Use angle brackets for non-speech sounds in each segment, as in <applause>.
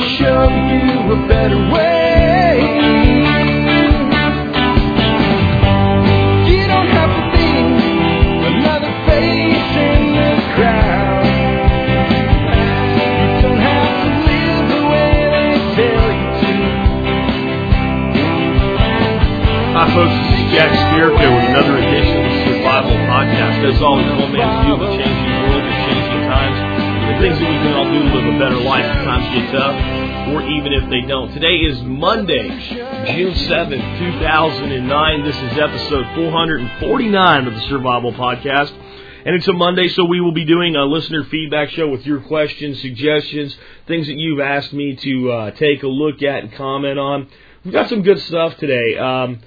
show you a better way. You don't have to be another face in the crowd. You don't have to live the way they tell you to. Hi, folks. This is Jack Spirko with another edition of the Survival Podcast. As always, whole man's view of changing things that we can all do to live a better life if times get tough, or even if they don't. Today is Monday, June 7th, 2009. This is episode 449 of the Survival Podcast. And it's a Monday, so we will be doing a listener feedback show with your questions, suggestions, things that you've asked me to uh, take a look at and comment on. We've got some good stuff today. Um,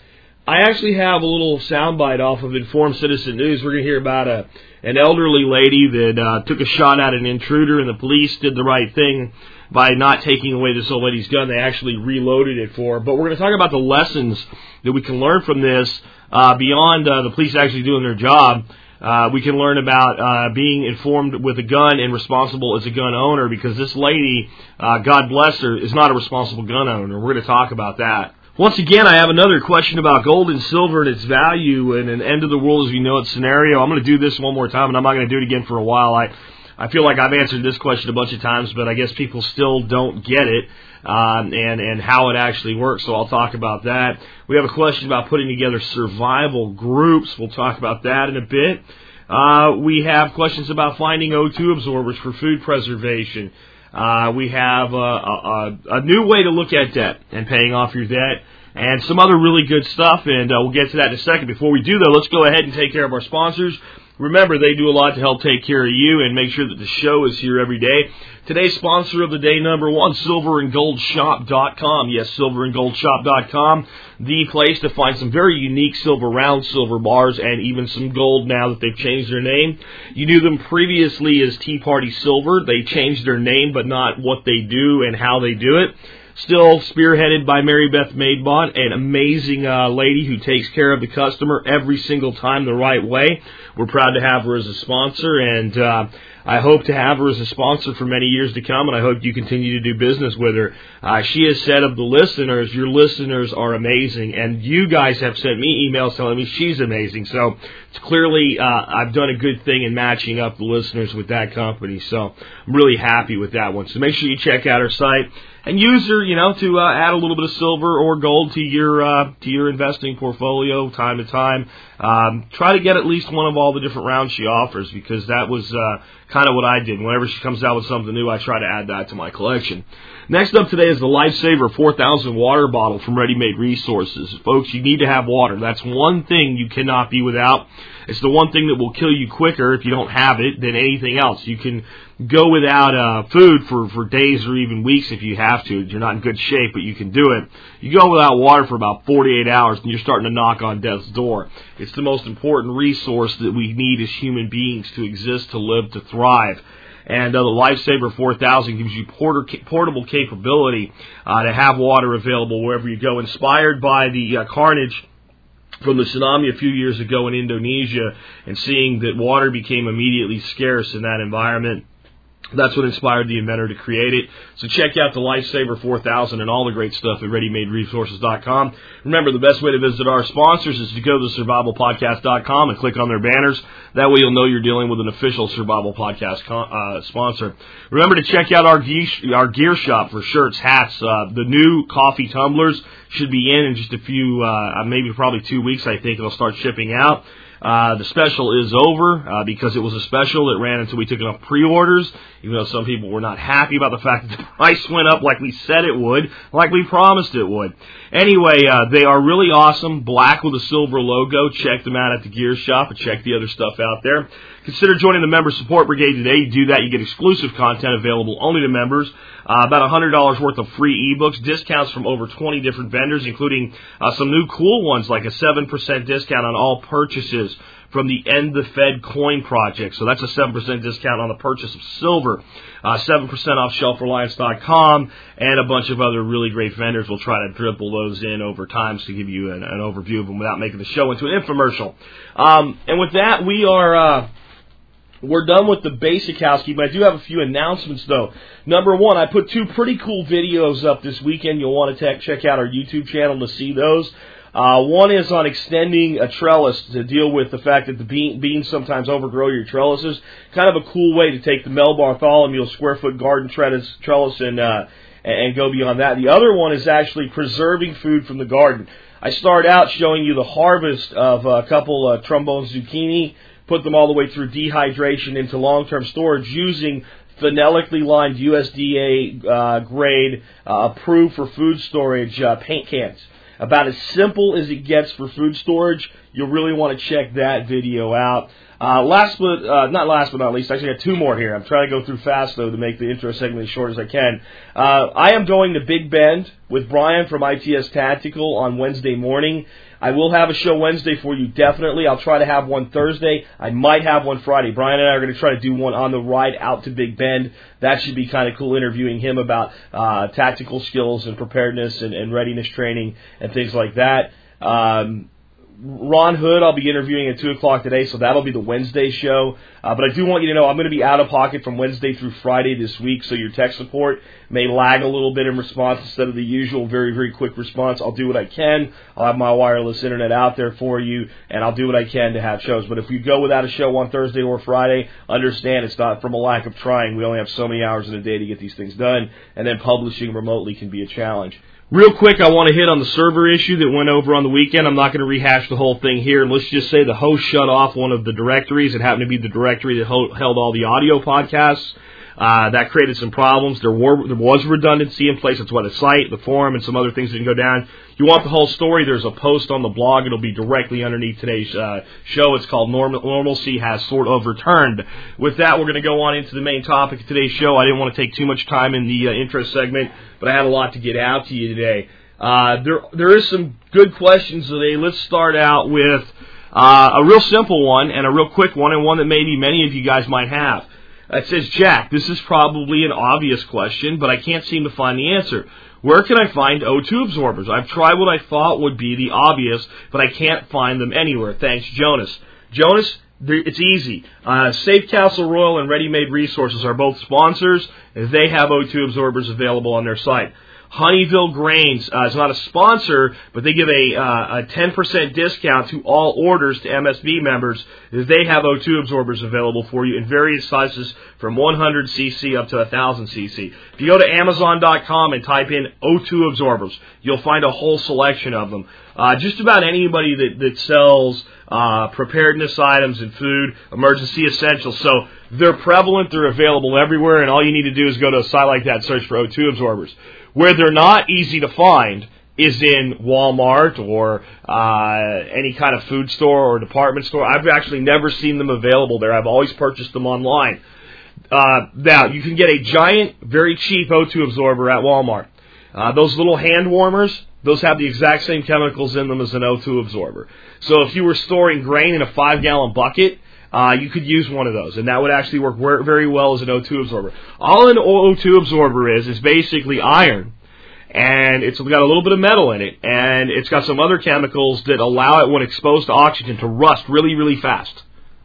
I actually have a little soundbite off of Informed Citizen News. We're going to hear about a an elderly lady that uh, took a shot at an intruder, and the police did the right thing by not taking away this old lady's gun. They actually reloaded it for her. But we're going to talk about the lessons that we can learn from this uh, beyond uh, the police actually doing their job. Uh, we can learn about uh, being informed with a gun and responsible as a gun owner because this lady, uh, God bless her, is not a responsible gun owner. We're going to talk about that. Once again, I have another question about gold and silver and its value in an end of the world as we know it scenario. I'm going to do this one more time, and I'm not going to do it again for a while. I I feel like I've answered this question a bunch of times, but I guess people still don't get it um, and and how it actually works. So I'll talk about that. We have a question about putting together survival groups. We'll talk about that in a bit. Uh, we have questions about finding O2 absorbers for food preservation. Uh, we have a, a, a new way to look at debt and paying off your debt, and some other really good stuff. And uh, we'll get to that in a second. Before we do though, let's go ahead and take care of our sponsors. Remember, they do a lot to help take care of you and make sure that the show is here every day. Today's sponsor of the day, number one, silverandgoldshop.com. Yes, silverandgoldshop.com, the place to find some very unique silver round silver bars and even some gold now that they've changed their name. You knew them previously as Tea Party Silver. They changed their name, but not what they do and how they do it. Still spearheaded by Mary Beth Maidbot, an amazing uh, lady who takes care of the customer every single time the right way. We're proud to have her as a sponsor, and uh, I hope to have her as a sponsor for many years to come, and I hope you continue to do business with her. Uh, she has said of the listeners, your listeners are amazing, and you guys have sent me emails telling me she's amazing. So it's clearly uh, I've done a good thing in matching up the listeners with that company. So I'm really happy with that one. So make sure you check out her site and use her, you know, to uh, add a little bit of silver or gold to your uh, to your investing portfolio time to time. Um, try to get at least one of all the different rounds she offers because that was uh, kind of what I did. Whenever she comes out with something new, I try to add that to my collection. Next up today is the Lifesaver 4000 water bottle from Ready Made Resources. Folks, you need to have water. That's one thing you cannot be without. It's the one thing that will kill you quicker if you don't have it than anything else. You can go without uh, food for, for days or even weeks if you have to. You're not in good shape, but you can do it. You go without water for about 48 hours and you're starting to knock on death's door. It's the most important resource that we need as human beings to exist, to live, to thrive. And uh, the Lifesaver 4000 gives you porter, portable capability uh, to have water available wherever you go. Inspired by the uh, carnage from the tsunami a few years ago in Indonesia and seeing that water became immediately scarce in that environment. That's what inspired the inventor to create it. So check out the Lifesaver 4000 and all the great stuff at ReadyMadeResources.com. Remember, the best way to visit our sponsors is to go to SurvivalPodcast.com and click on their banners. That way you'll know you're dealing with an official Survival Podcast con- uh, sponsor. Remember to check out our, ge- our gear shop for shirts, hats, uh, the new coffee tumblers should be in in just a few, uh, maybe probably two weeks, I think it'll start shipping out. Uh, the special is over uh, because it was a special that ran until we took enough pre-orders. Even though some people were not happy about the fact that the <laughs> price went up like we said it would, like we promised it would. Anyway, uh, they are really awesome, black with a silver logo. Check them out at the gear shop and check the other stuff out there. Consider joining the member support brigade today. You do that, you get exclusive content available only to members. Uh, about $100 worth of free ebooks, discounts from over 20 different vendors, including uh, some new cool ones like a 7% discount on all purchases from the End the Fed Coin Project. So that's a 7% discount on the purchase of silver, uh, 7% off shelfreliance.com, and a bunch of other really great vendors. We'll try to dribble those in over time to give you an, an, overview of them without making the show into an infomercial. Um, and with that, we are. Uh, we're done with the basic housekeeping. I do have a few announcements though. Number one, I put two pretty cool videos up this weekend. You'll want to check out our YouTube channel to see those. Uh, one is on extending a trellis to deal with the fact that the bean, beans sometimes overgrow your trellises. Kind of a cool way to take the Mel Bartholomew square foot garden trellis, trellis and, uh, and go beyond that. The other one is actually preserving food from the garden. I start out showing you the harvest of a couple uh, trombone zucchini, put them all the way through dehydration into long-term storage using phenolically lined USDA uh, grade uh, approved for food storage uh, paint cans. About as simple as it gets for food storage. You'll really want to check that video out. Uh, last but uh, not last but not least, I actually got two more here. I'm trying to go through fast though to make the intro segment as short as I can. Uh, I am going to Big Bend with Brian from ITS Tactical on Wednesday morning. I will have a show Wednesday for you, definitely. I'll try to have one Thursday. I might have one Friday. Brian and I are going to try to do one on the ride out to Big Bend. That should be kind of cool interviewing him about uh, tactical skills and preparedness and, and readiness training and things like that. Um, Ron Hood, I'll be interviewing at 2 o'clock today, so that'll be the Wednesday show. Uh, but I do want you to know I'm going to be out of pocket from Wednesday through Friday this week, so your tech support may lag a little bit in response instead of the usual very, very quick response. I'll do what I can. I'll have my wireless internet out there for you, and I'll do what I can to have shows. But if you go without a show on Thursday or Friday, understand it's not from a lack of trying. We only have so many hours in a day to get these things done, and then publishing remotely can be a challenge. Real quick, I want to hit on the server issue that went over on the weekend. I'm not going to rehash the whole thing here. Let's just say the host shut off one of the directories. It happened to be the directory that held all the audio podcasts. Uh, that created some problems. There were there was redundancy in place. That's why the site, the forum, and some other things didn't go down. You want the whole story? There's a post on the blog. It'll be directly underneath today's uh, show. It's called Normal, Normalcy Has Sort of Returned. With that, we're going to go on into the main topic of today's show. I didn't want to take too much time in the uh, intro segment, but I had a lot to get out to you today. Uh, there there is some good questions today. Let's start out with uh, a real simple one and a real quick one, and one that maybe many of you guys might have. It says, Jack, this is probably an obvious question, but I can't seem to find the answer. Where can I find O2 absorbers? I've tried what I thought would be the obvious, but I can't find them anywhere. Thanks, Jonas. Jonas, it's easy. Uh, Safe Castle Royal and Ready Made Resources are both sponsors. They have O2 absorbers available on their site. Honeyville Grains uh, is not a sponsor, but they give a, uh, a 10% discount to all orders to MSB members. They have O2 absorbers available for you in various sizes from 100 cc up to 1000 cc. If you go to Amazon.com and type in O2 absorbers, you'll find a whole selection of them. Uh, just about anybody that, that sells uh, preparedness items and food, emergency essentials. So they're prevalent, they're available everywhere, and all you need to do is go to a site like that, search for O2 absorbers. Where they're not easy to find is in Walmart or uh, any kind of food store or department store. I've actually never seen them available there. I've always purchased them online. Uh, now you can get a giant, very cheap O2 absorber at Walmart. Uh, those little hand warmers, those have the exact same chemicals in them as an O2 absorber. So if you were storing grain in a five gallon bucket, uh, you could use one of those, and that would actually work very well as an O2 absorber. All an O2 absorber is is basically iron, and it's got a little bit of metal in it, and it's got some other chemicals that allow it, when exposed to oxygen, to rust really, really fast.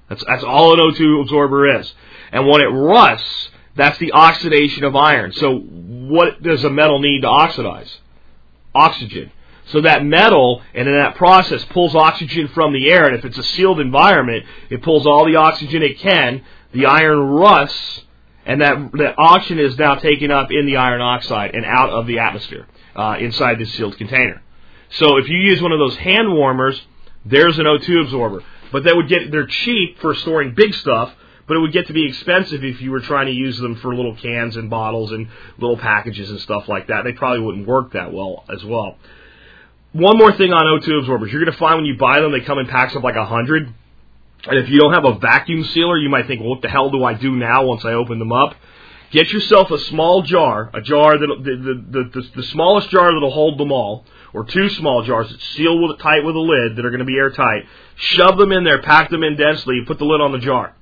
That's that's all an O2 absorber is, and when it rusts, that's the oxidation of iron. So, what does a metal need to oxidize? Oxygen. So that metal, and in that process, pulls oxygen from the air, and if it's a sealed environment, it pulls all the oxygen it can. The iron rusts, and that, that oxygen is now taken up in the iron oxide and out of the atmosphere uh, inside this sealed container. So if you use one of those hand warmers, there's an O2 absorber. But they would get they're cheap for storing big stuff, but it would get to be expensive if you were trying to use them for little cans and bottles and little packages and stuff like that. They probably wouldn't work that well as well. One more thing on O2 absorbers. You're going to find when you buy them, they come in packs of like a hundred. And if you don't have a vacuum sealer, you might think, well, what the hell do I do now once I open them up? Get yourself a small jar, a jar that the, the, the, the, smallest jar that'll hold them all, or two small jars that seal with, tight with a lid that are going to be airtight. Shove them in there, pack them in densely, put the lid on the jar.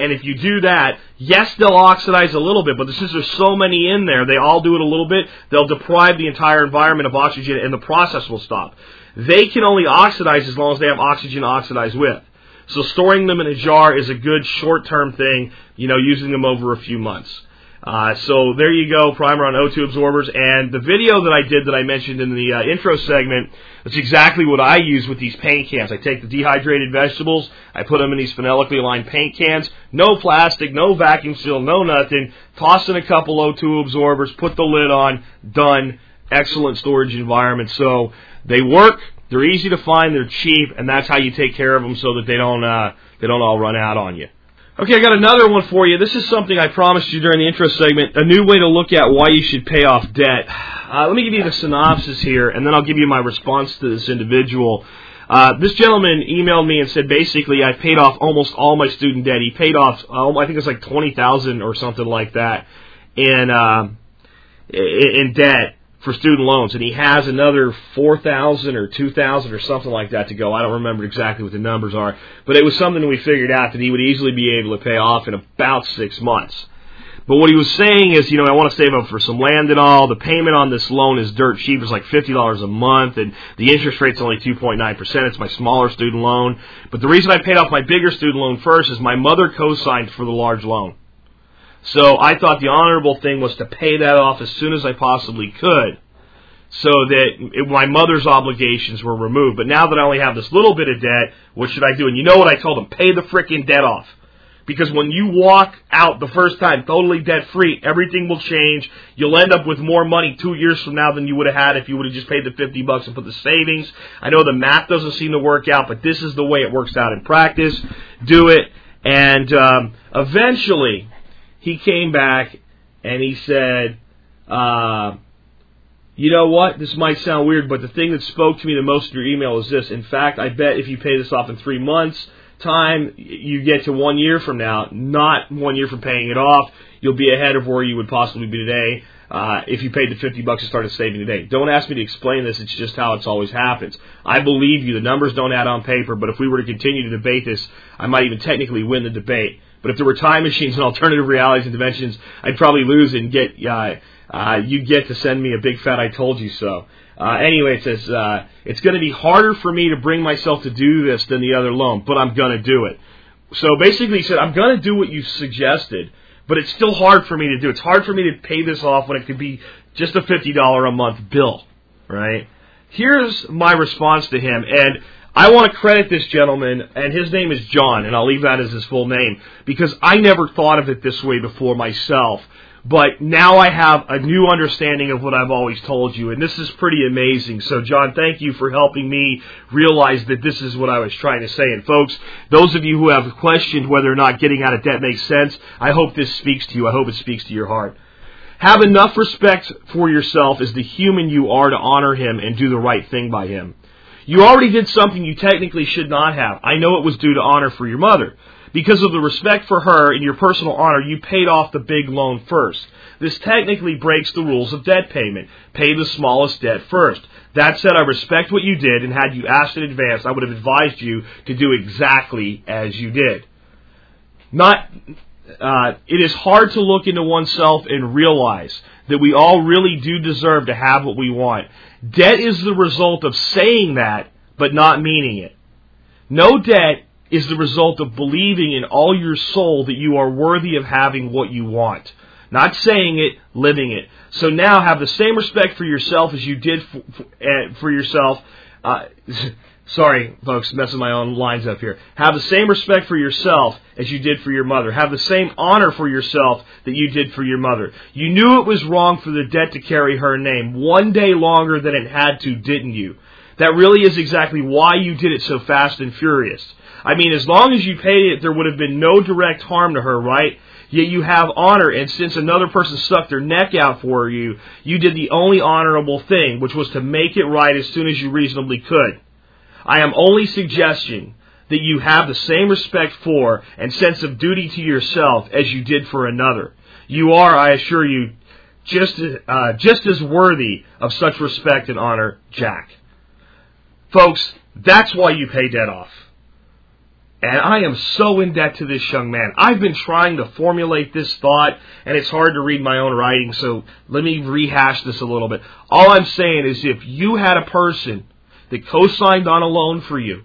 And if you do that, yes, they'll oxidize a little bit, but since there's so many in there, they all do it a little bit, they'll deprive the entire environment of oxygen and the process will stop. They can only oxidize as long as they have oxygen to oxidize with. So storing them in a jar is a good short-term thing, you know, using them over a few months. Uh, so there you go, primer on O2 absorbers. And the video that I did that I mentioned in the uh, intro segment, that's exactly what I use with these paint cans. I take the dehydrated vegetables, I put them in these phenolic lined paint cans, no plastic, no vacuum seal, no nothing. Toss in a couple O2 absorbers, put the lid on, done. Excellent storage environment. So they work. They're easy to find. They're cheap, and that's how you take care of them so that they don't uh, they don't all run out on you. Okay, I got another one for you. This is something I promised you during the intro segment. A new way to look at why you should pay off debt. Uh, let me give you the synopsis here, and then I'll give you my response to this individual. Uh, this gentleman emailed me and said basically I paid off almost all my student debt. He paid off, uh, I think it's like twenty thousand or something like that in uh, in debt for student loans, and he has another four thousand or two thousand or something like that to go. I don't remember exactly what the numbers are, but it was something we figured out that he would easily be able to pay off in about six months. But what he was saying is, you know, I want to save up for some land and all. The payment on this loan is dirt cheap. It's like fifty dollars a month, and the interest rate's only two point nine percent. It's my smaller student loan. But the reason I paid off my bigger student loan first is my mother co-signed for the large loan. So I thought the honorable thing was to pay that off as soon as I possibly could so that it, my mother's obligations were removed. But now that I only have this little bit of debt, what should I do? And you know what I told him? Pay the freaking debt off. Because when you walk out the first time totally debt free, everything will change. You'll end up with more money two years from now than you would have had if you would have just paid the 50 bucks and put the savings. I know the math doesn't seem to work out, but this is the way it works out in practice. Do it. And um, eventually, he came back and he said, uh, you know what? This might sound weird, but the thing that spoke to me the most in your email is this. In fact, I bet if you pay this off in three months' time, you get to one year from now, not one year from paying it off, you'll be ahead of where you would possibly be today. Uh, if you paid the 50 bucks and started saving today. Don't ask me to explain this. It's just how it's always happens. I believe you. The numbers don't add on paper, but if we were to continue to debate this, I might even technically win the debate. But if there were time machines and alternative realities and dimensions, I'd probably lose and get uh, uh, you get to send me a big fat I told you so. Uh, anyway, it says uh, it's going to be harder for me to bring myself to do this than the other loan, but I'm going to do it. So basically, he said I'm going to do what you suggested, but it's still hard for me to do. It's hard for me to pay this off when it could be just a fifty dollar a month bill, right? Here's my response to him, and I want to credit this gentleman, and his name is John, and I'll leave that as his full name, because I never thought of it this way before myself. But now I have a new understanding of what I've always told you, and this is pretty amazing. So, John, thank you for helping me realize that this is what I was trying to say. And, folks, those of you who have questioned whether or not getting out of debt makes sense, I hope this speaks to you. I hope it speaks to your heart. Have enough respect for yourself as the human you are to honor him and do the right thing by him. You already did something you technically should not have. I know it was due to honor for your mother. Because of the respect for her and your personal honor, you paid off the big loan first. This technically breaks the rules of debt payment. Pay the smallest debt first. That said, I respect what you did, and had you asked in advance, I would have advised you to do exactly as you did. Not, uh, it is hard to look into oneself and realize that we all really do deserve to have what we want. Debt is the result of saying that, but not meaning it. No debt is the result of believing in all your soul that you are worthy of having what you want. Not saying it, living it. So now have the same respect for yourself as you did for, for, uh, for yourself. Uh, <laughs> sorry, folks, messing my own lines up here. Have the same respect for yourself as you did for your mother. Have the same honor for yourself that you did for your mother. You knew it was wrong for the debt to carry her name one day longer than it had to, didn't you? That really is exactly why you did it so fast and furious. I mean, as long as you paid it, there would have been no direct harm to her, right? Yet you have honor, and since another person stuck their neck out for you, you did the only honorable thing, which was to make it right as soon as you reasonably could. I am only suggesting that you have the same respect for and sense of duty to yourself as you did for another. You are, I assure you, just uh, just as worthy of such respect and honor, Jack. Folks, that's why you pay debt off. And I am so in debt to this young man. I've been trying to formulate this thought, and it's hard to read my own writing, so let me rehash this a little bit. All I'm saying is if you had a person that co signed on a loan for you,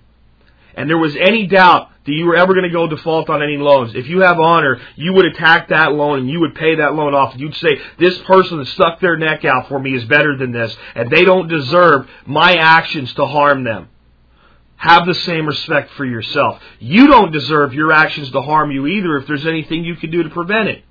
and there was any doubt that you were ever going to go default on any loans. If you have honor, you would attack that loan and you would pay that loan off. You'd say, this person that stuck their neck out for me is better than this, and they don't deserve my actions to harm them. Have the same respect for yourself. You don't deserve your actions to harm you either if there's anything you can do to prevent it.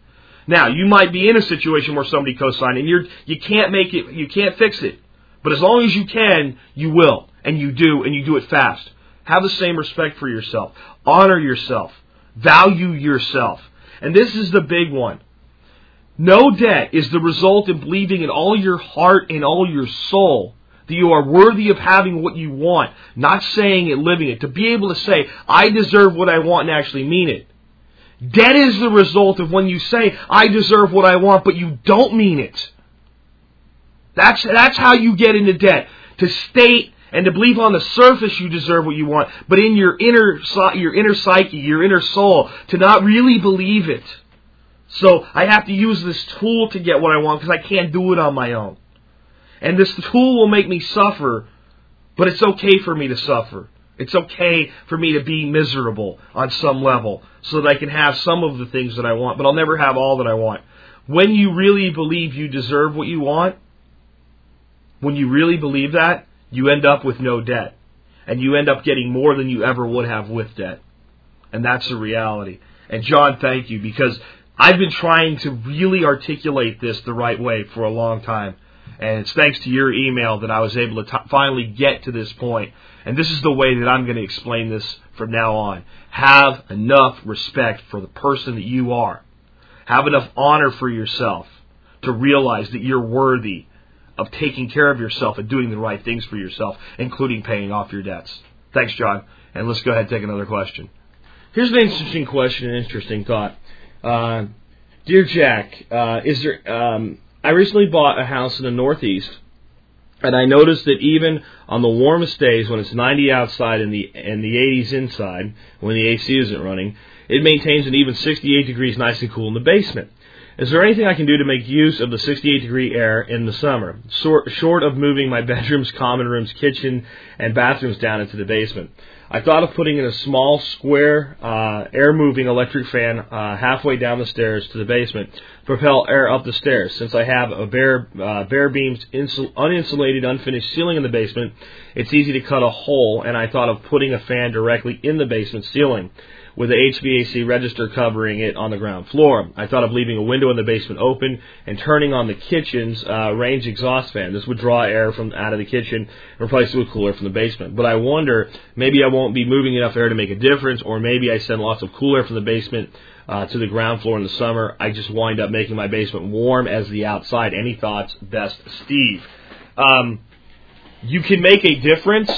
Now, you might be in a situation where somebody co-signed and you're, you can't make it, you can't fix it. But as long as you can, you will. And you do, and you do it fast. Have the same respect for yourself. Honor yourself. Value yourself. And this is the big one. No debt is the result of believing in all your heart and all your soul that you are worthy of having what you want, not saying it, living it. To be able to say, I deserve what I want and actually mean it. Debt is the result of when you say, I deserve what I want, but you don't mean it. That's, that's how you get into debt. To state and to believe on the surface you deserve what you want, but in your inner, your inner psyche, your inner soul, to not really believe it. So I have to use this tool to get what I want because I can't do it on my own. And this tool will make me suffer, but it's okay for me to suffer. It's okay for me to be miserable on some level so that I can have some of the things that I want, but I'll never have all that I want. When you really believe you deserve what you want, when you really believe that, you end up with no debt. And you end up getting more than you ever would have with debt. And that's the reality. And John, thank you because I've been trying to really articulate this the right way for a long time. And it's thanks to your email that I was able to t- finally get to this point. And this is the way that I'm going to explain this from now on. Have enough respect for the person that you are. Have enough honor for yourself to realize that you're worthy of taking care of yourself and doing the right things for yourself, including paying off your debts. Thanks, John. And let's go ahead and take another question. Here's an interesting question, an interesting thought. Uh, dear Jack, uh, is there? Um, I recently bought a house in the Northeast, and I noticed that even on the warmest days, when it's 90 outside and the and the 80s inside, when the AC isn't running, it maintains an even 68 degrees, nice and cool in the basement. Is there anything I can do to make use of the 68 degree air in the summer, short of moving my <laughs> bedrooms, common rooms, kitchen, and bathrooms down into the basement? I thought of putting in a small square uh, air moving electric fan uh, halfway down the stairs to the basement to propel air up the stairs. Since I have a bare uh, bare beams insul- uninsulated unfinished ceiling in the basement, it's easy to cut a hole and I thought of putting a fan directly in the basement ceiling with the HVAC register covering it on the ground floor. I thought of leaving a window in the basement open and turning on the kitchen's uh, range exhaust fan. This would draw air from out of the kitchen and replace it with cooler from the basement. But I wonder, maybe I won't be moving enough air to make a difference, or maybe I send lots of cool air from the basement uh, to the ground floor in the summer. I just wind up making my basement warm as the outside. Any thoughts? Best, Steve. Um, you can make a difference,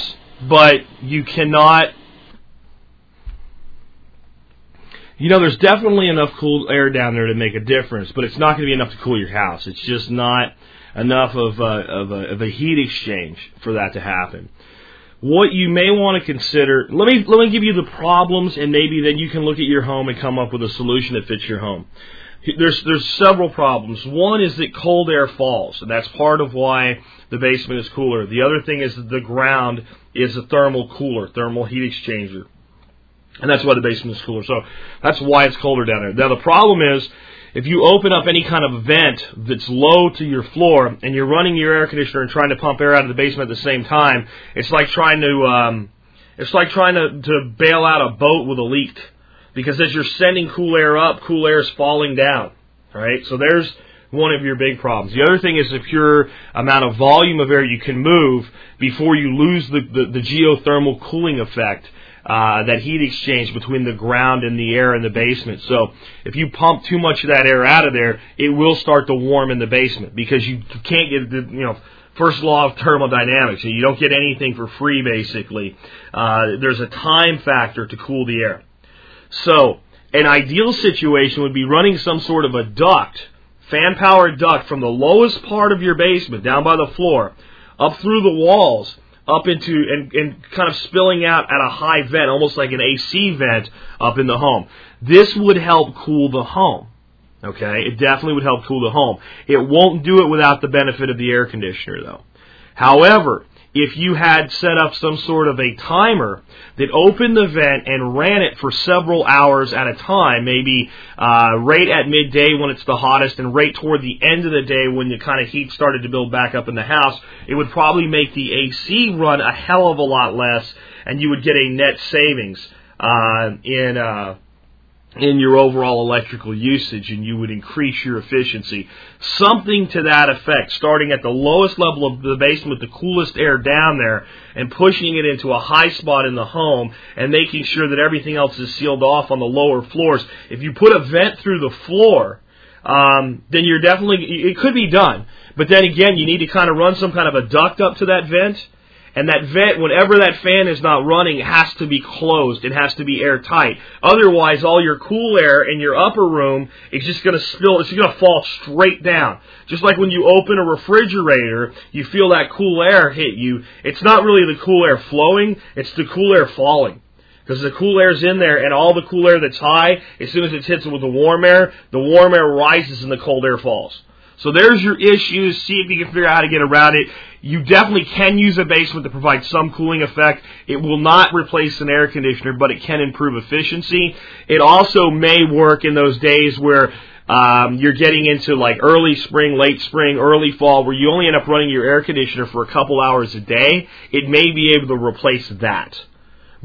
but you cannot you know, there's definitely enough cool air down there to make a difference, but it's not going to be enough to cool your house. It's just not enough of a, of a, of a heat exchange for that to happen. What you may want to consider, let me let me give you the problems, and maybe then you can look at your home and come up with a solution that fits your home. There's there's several problems. One is that cold air falls, and that's part of why the basement is cooler. The other thing is that the ground is a thermal cooler, thermal heat exchanger. And that's why the basement is cooler. So that's why it's colder down there. Now the problem is, if you open up any kind of vent that's low to your floor and you're running your air conditioner and trying to pump air out of the basement at the same time, it's like trying to um, it's like trying to, to bail out a boat with a leak. Because as you're sending cool air up, cool air is falling down. Right? So there's one of your big problems. The other thing is the pure amount of volume of air you can move before you lose the, the, the geothermal cooling effect uh, that heat exchange between the ground and the air in the basement. So if you pump too much of that air out of there, it will start to warm in the basement because you can't get the you know first law of thermodynamics. You don't get anything for free basically. Uh, there's a time factor to cool the air. So an ideal situation would be running some sort of a duct, fan powered duct from the lowest part of your basement down by the floor up through the walls up into and, and kind of spilling out at a high vent, almost like an AC vent up in the home. This would help cool the home. Okay, it definitely would help cool the home. It won't do it without the benefit of the air conditioner though. However, if you had set up some sort of a timer that opened the vent and ran it for several hours at a time, maybe uh, right at midday when it's the hottest and right toward the end of the day when the kind of heat started to build back up in the house, it would probably make the AC run a hell of a lot less and you would get a net savings uh, in. Uh, in your overall electrical usage and you would increase your efficiency. Something to that effect, starting at the lowest level of the basement, with the coolest air down there, and pushing it into a high spot in the home and making sure that everything else is sealed off on the lower floors. If you put a vent through the floor, um, then you're definitely, it could be done. But then again, you need to kind of run some kind of a duct up to that vent and that vent, whenever that fan is not running, has to be closed. It has to be airtight. Otherwise, all your cool air in your upper room is just going to spill. It's going to fall straight down. Just like when you open a refrigerator, you feel that cool air hit you. It's not really the cool air flowing. It's the cool air falling. Because the cool air's in there, and all the cool air that's high, as soon as it hits it with the warm air, the warm air rises and the cold air falls. So there's your issues. See if you can figure out how to get around it. You definitely can use a basement to provide some cooling effect. It will not replace an air conditioner, but it can improve efficiency. It also may work in those days where um, you're getting into like early spring, late spring, early fall, where you only end up running your air conditioner for a couple hours a day. It may be able to replace that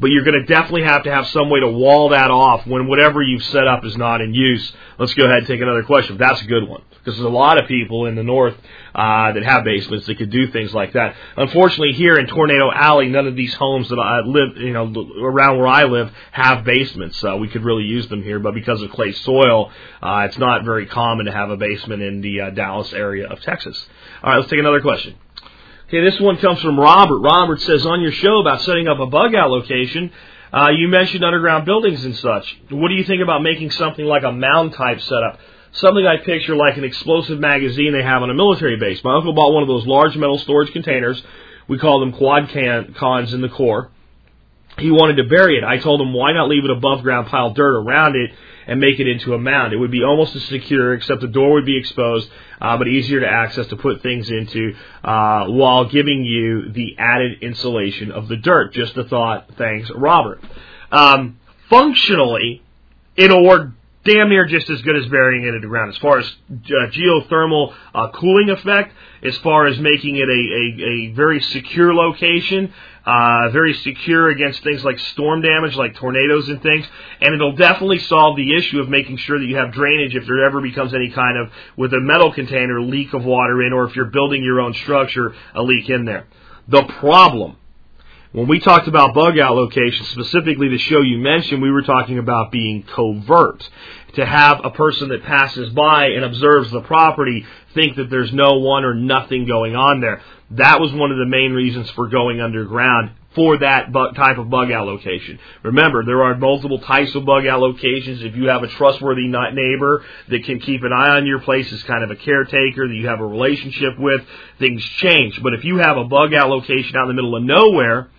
but you're going to definitely have to have some way to wall that off when whatever you've set up is not in use. Let's go ahead and take another question. That's a good one because there's a lot of people in the north uh, that have basements that could do things like that. Unfortunately, here in Tornado Alley, none of these homes that I live, you know, around where I live, have basements. Uh, we could really use them here, but because of clay soil, uh, it's not very common to have a basement in the uh, Dallas area of Texas. All right, let's take another question. Okay, this one comes from Robert. Robert says on your show about setting up a bug out location, uh, you mentioned underground buildings and such. What do you think about making something like a mound type setup? Something I picture like an explosive magazine they have on a military base. My uncle bought one of those large metal storage containers. We call them quad can, cons in the Corps. He wanted to bury it. I told him why not leave it above ground, pile dirt around it, and make it into a mound. It would be almost as secure, except the door would be exposed, uh, but easier to access to put things into, uh, while giving you the added insulation of the dirt. Just a thought. Thanks, Robert. Um, functionally, it'll work damn near just as good as burying it in the ground. As far as uh, geothermal uh, cooling effect, as far as making it a, a, a very secure location, uh, very secure against things like storm damage, like tornadoes and things, and it'll definitely solve the issue of making sure that you have drainage if there ever becomes any kind of, with a metal container, leak of water in, or if you're building your own structure, a leak in there. The problem when we talked about bug out locations, specifically the show you mentioned, we were talking about being covert. To have a person that passes by and observes the property think that there's no one or nothing going on there. That was one of the main reasons for going underground for that type of bug out location. Remember, there are multiple types of bug out locations. If you have a trustworthy neighbor that can keep an eye on your place as kind of a caretaker that you have a relationship with, things change. But if you have a bug out location out in the middle of nowhere,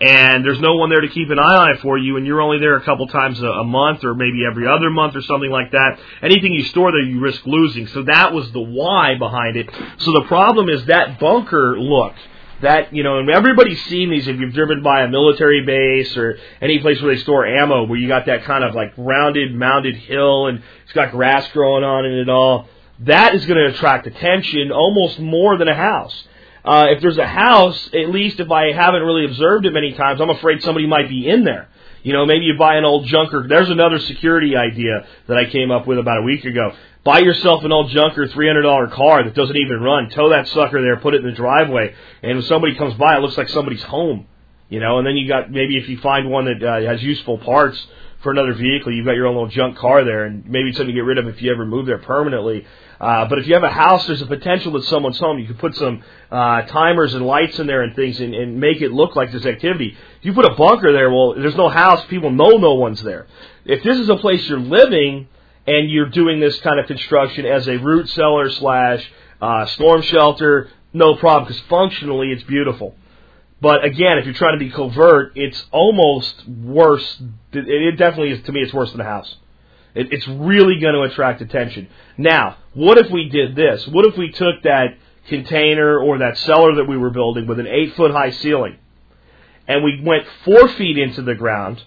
and there's no one there to keep an eye on it for you, and you're only there a couple times a, a month or maybe every other month or something like that, anything you store there, you risk losing. So that was the why behind it. So the problem is that bunker look that you know, and everybody's seen these if you've driven by a military base or any place where they store ammo, where you got that kind of like rounded, mounded hill, and it's got grass growing on it and all. That is going to attract attention almost more than a house. Uh, if there's a house, at least if I haven't really observed it many times, I'm afraid somebody might be in there. You know, maybe you buy an old junker. There's another security idea that I came up with about a week ago. Buy yourself an old junker $300 car that doesn't even run. Tow that sucker there, put it in the driveway, and when somebody comes by, it looks like somebody's home. You know, and then you got maybe if you find one that uh, has useful parts for another vehicle, you've got your own little junk car there, and maybe something to get rid of if you ever move there permanently. Uh, but if you have a house, there's a potential that someone's home. You could put some uh, timers and lights in there and things, and, and make it look like there's activity. If you put a bunker there, well, there's no house. People know no one's there. If this is a place you're living and you're doing this kind of construction as a root cellar slash uh, storm shelter, no problem because functionally it's beautiful. But again, if you're trying to be covert, it's almost worse. It definitely is to me. It's worse than a house. It's really going to attract attention. Now, what if we did this? What if we took that container or that cellar that we were building with an eight foot high ceiling. And we went four feet into the ground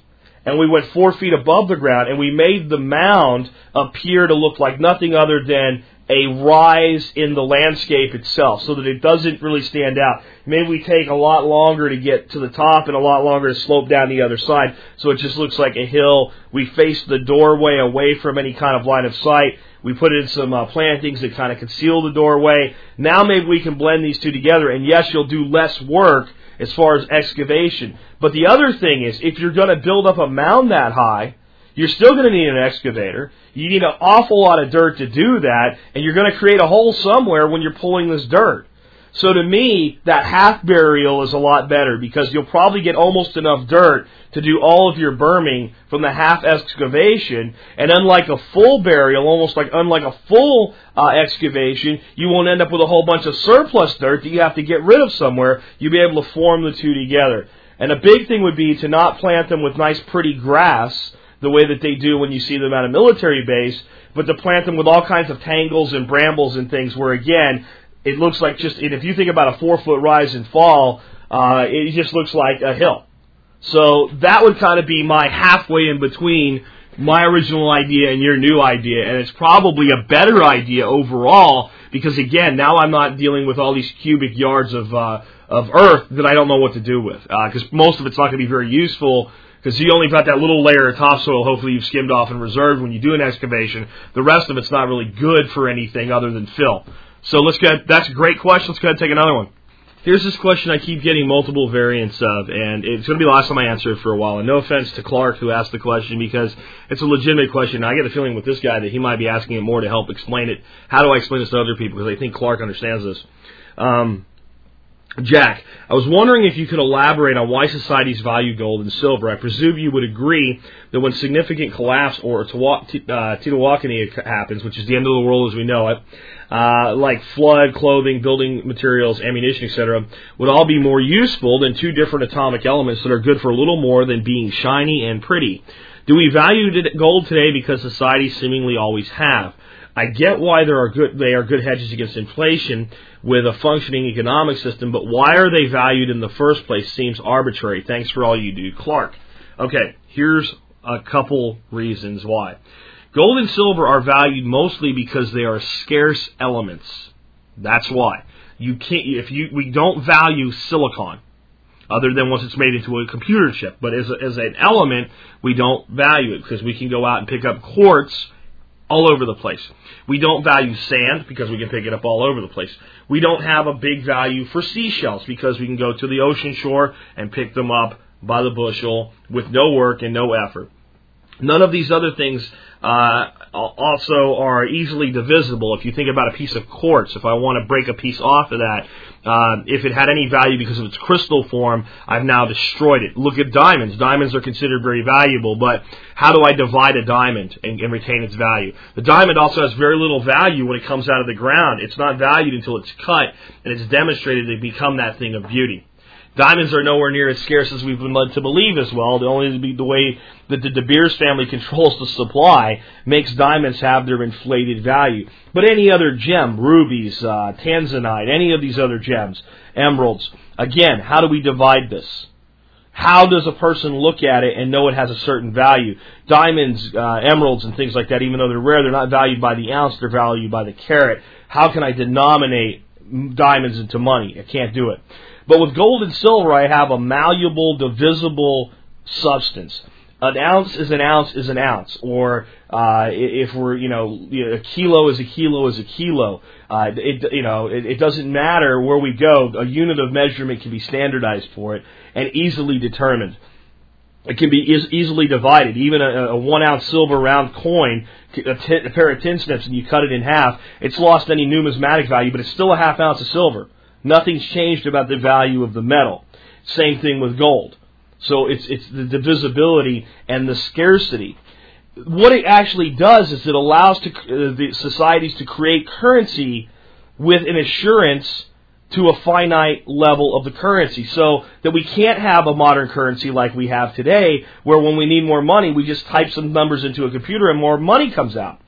and we went four feet above the ground and we made the mound appear to look like nothing other than a rise in the landscape itself so that it doesn't really stand out. Maybe we take a lot longer to get to the top and a lot longer to slope down the other side so it just looks like a hill. We face the doorway away from any kind of line of sight. We put in some uh, plantings that kind of conceal the doorway. Now maybe we can blend these two together and yes, you'll do less work as far as excavation. But the other thing is if you're going to build up a mound that high, you're still going to need an excavator. You need an awful lot of dirt to do that, and you're going to create a hole somewhere when you're pulling this dirt. So to me, that half burial is a lot better because you'll probably get almost enough dirt to do all of your berming from the half excavation. And unlike a full burial, almost like unlike a full uh, excavation, you won't end up with a whole bunch of surplus dirt that you have to get rid of somewhere. You'll be able to form the two together. And a big thing would be to not plant them with nice pretty grass the way that they do when you see them at a military base, but to plant them with all kinds of tangles and brambles and things where again, it looks like just, if you think about a four foot rise and fall, uh, it just looks like a hill. So that would kind of be my halfway in between my original idea and your new idea, and it's probably a better idea overall because again, now I'm not dealing with all these cubic yards of uh, of earth that I don't know what to do with because uh, most of it's not going to be very useful because you only got that little layer of topsoil hopefully you've skimmed off and reserved when you do an excavation. The rest of it's not really good for anything other than fill. So let's get that's a great question. Let's go ahead and take another one. Here's this question I keep getting multiple variants of, and it's going to be the last time I answer it for a while. And no offense to Clark who asked the question because it's a legitimate question. I get a feeling with this guy that he might be asking it more to help explain it. How do I explain this to other people? Because I think Clark understands this. Um, Jack, I was wondering if you could elaborate on why societies value gold and silver. I presume you would agree that when significant collapse or TEOTWAWKI uh, happens, which is the end of the world as we know it, uh, like flood, clothing, building materials, ammunition, etc., would all be more useful than two different atomic elements that are good for a little more than being shiny and pretty. Do we value gold today because societies seemingly always have? I get why there are good, they are good hedges against inflation with a functioning economic system, but why are they valued in the first place seems arbitrary. Thanks for all you do, Clark. Okay, here's a couple reasons why. Gold and silver are valued mostly because they are scarce elements. That's why. You can't, if you, we don't value silicon other than once it's made into a computer chip. But as, a, as an element, we don't value it because we can go out and pick up quartz all over the place. We don't value sand because we can pick it up all over the place. We don't have a big value for seashells because we can go to the ocean shore and pick them up by the bushel with no work and no effort. None of these other things uh, also are easily divisible. If you think about a piece of quartz, if I want to break a piece off of that, uh, if it had any value because of its crystal form, I've now destroyed it. Look at diamonds. Diamonds are considered very valuable, but how do I divide a diamond and, and retain its value? The diamond also has very little value when it comes out of the ground. It's not valued until it's cut and it's demonstrated to become that thing of beauty. Diamonds are nowhere near as scarce as we've been led to believe as well. The only the way that the De Beers family <laughs> controls the supply makes diamonds have their inflated value. But any other gem, rubies, uh, tanzanite, any of these other gems, emeralds, again, how do we divide this? How does a person look at it and know it has a certain value? Diamonds, uh, emeralds, and things like that, even though they're rare, they're not valued by the ounce, they're valued by the carat. How can I denominate diamonds into money? I can't do it. But with gold and silver, I have a malleable, divisible substance. An ounce is an ounce is an ounce, or uh, if we're you know a kilo is a kilo is a kilo. Uh, it you know it, it doesn't matter where we go. A unit of measurement can be standardized for it and easily determined. It can be easily divided. Even a, a one ounce silver round coin, a pair of tin snips, and you cut it in half, it's lost any numismatic value, but it's still a half ounce of silver. Nothing's changed about the value of the metal. Same thing with gold. So it's, it's the divisibility and the scarcity. What it actually does is it allows to, uh, the societies to create currency with an assurance to a finite level of the currency so that we can't have a modern currency like we have today where when we need more money we just type some numbers into a computer and more money comes out.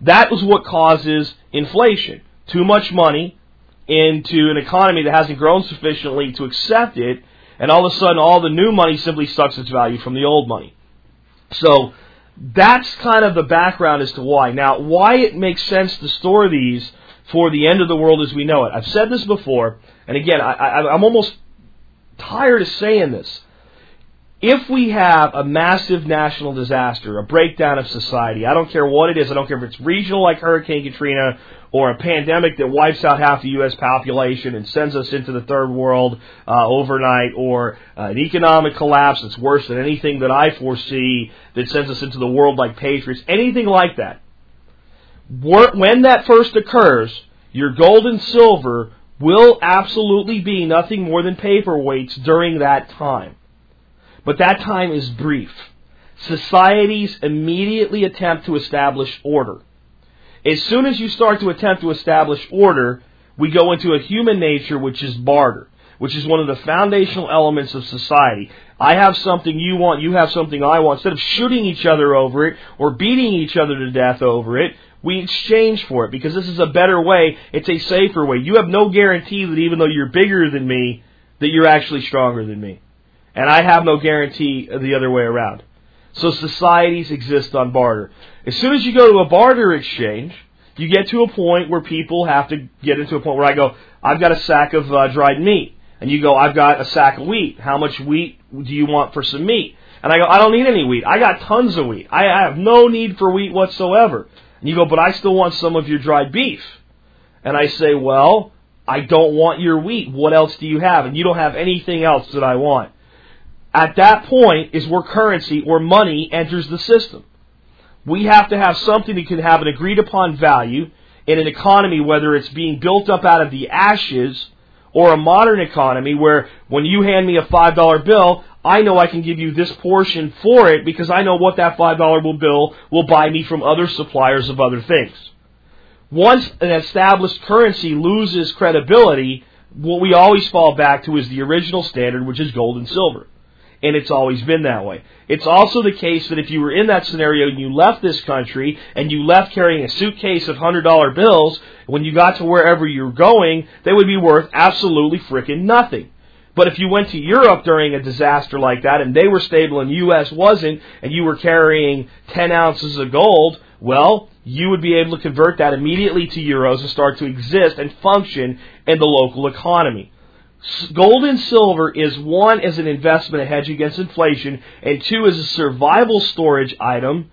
That was what causes inflation. Too much money into an economy that hasn't grown sufficiently to accept it, and all of a sudden all the new money simply sucks its value from the old money. So that's kind of the background as to why. Now, why it makes sense to store these for the end of the world as we know it. I've said this before, and again, I, I'm almost tired of saying this. If we have a massive national disaster, a breakdown of society, I don't care what it is, I don't care if it's regional like Hurricane Katrina or a pandemic that wipes out half the U.S. population and sends us into the third world uh, overnight, or uh, an economic collapse that's worse than anything that I foresee that sends us into the world like Patriots, anything like that. When that first occurs, your gold and silver will absolutely be nothing more than paperweights during that time. But that time is brief. Societies immediately attempt to establish order. As soon as you start to attempt to establish order, we go into a human nature which is barter, which is one of the foundational elements of society. I have something you want, you have something I want. Instead of shooting each other over it or beating each other to death over it, we exchange for it because this is a better way. It's a safer way. You have no guarantee that even though you're bigger than me, that you're actually stronger than me. And I have no guarantee the other way around. So societies exist on barter. As soon as you go to a barter exchange, you get to a point where people have to get into a point where I go, I've got a sack of uh, dried meat. And you go, I've got a sack of wheat. How much wheat do you want for some meat? And I go, I don't need any wheat. I got tons of wheat. I, have no need for wheat whatsoever. And you go, but I still want some of your dried beef. And I say, well, I don't want your wheat. What else do you have? And you don't have anything else that I want. At that point is where currency or money enters the system. We have to have something that can have an agreed upon value in an economy, whether it's being built up out of the ashes or a modern economy where when you hand me a $5 bill, I know I can give you this portion for it because I know what that $5 bill will buy me from other suppliers of other things. Once an established currency loses credibility, what we always fall back to is the original standard, which is gold and silver and it's always been that way. It's also the case that if you were in that scenario and you left this country and you left carrying a suitcase of $100 bills, when you got to wherever you're going, they would be worth absolutely frickin' nothing. But if you went to Europe during a disaster like that and they were stable and US wasn't, and you were carrying 10 ounces of gold, well, you would be able to convert that immediately to euros and start to exist and function in the local economy. Gold and silver is one as an investment, a hedge against inflation, and two as a survival storage item.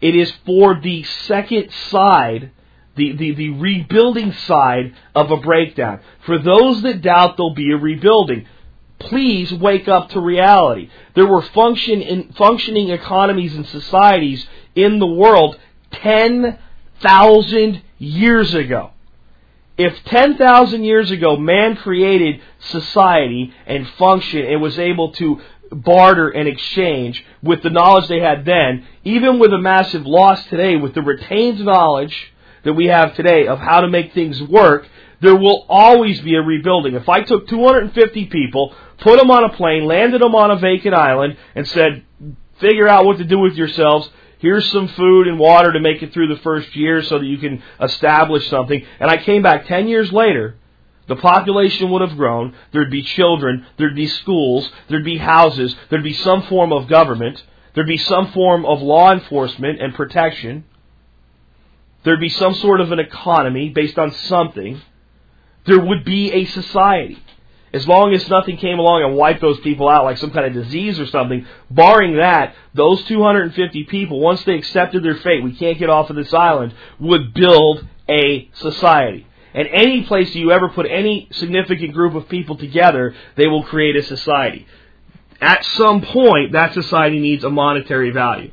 It is for the second side, the, the, the rebuilding side of a breakdown. For those that doubt there'll be a rebuilding, please wake up to reality. There were function in, functioning economies and societies in the world 10,000 years ago. If 10,000 years ago man created society and function and was able to barter and exchange with the knowledge they had then, even with a massive loss today, with the retained knowledge that we have today of how to make things work, there will always be a rebuilding. If I took 250 people, put them on a plane, landed them on a vacant island, and said, figure out what to do with yourselves, here's some food and water to make it through the first year so that you can establish something. And I came back 10 years later, the population would have grown, there'd be children, there'd be schools, there'd be houses, there'd be some form of government, there'd be some form of law enforcement and protection, there'd be some sort of an economy based on something, there would be a society. As long as nothing came along and wiped those people out like some kind of disease or something, barring that, those 250 people, once they accepted their fate, we can't get off of this island, would build a society. And any place you ever put any significant group of people together, they will create a society. At some point, that society needs a monetary value.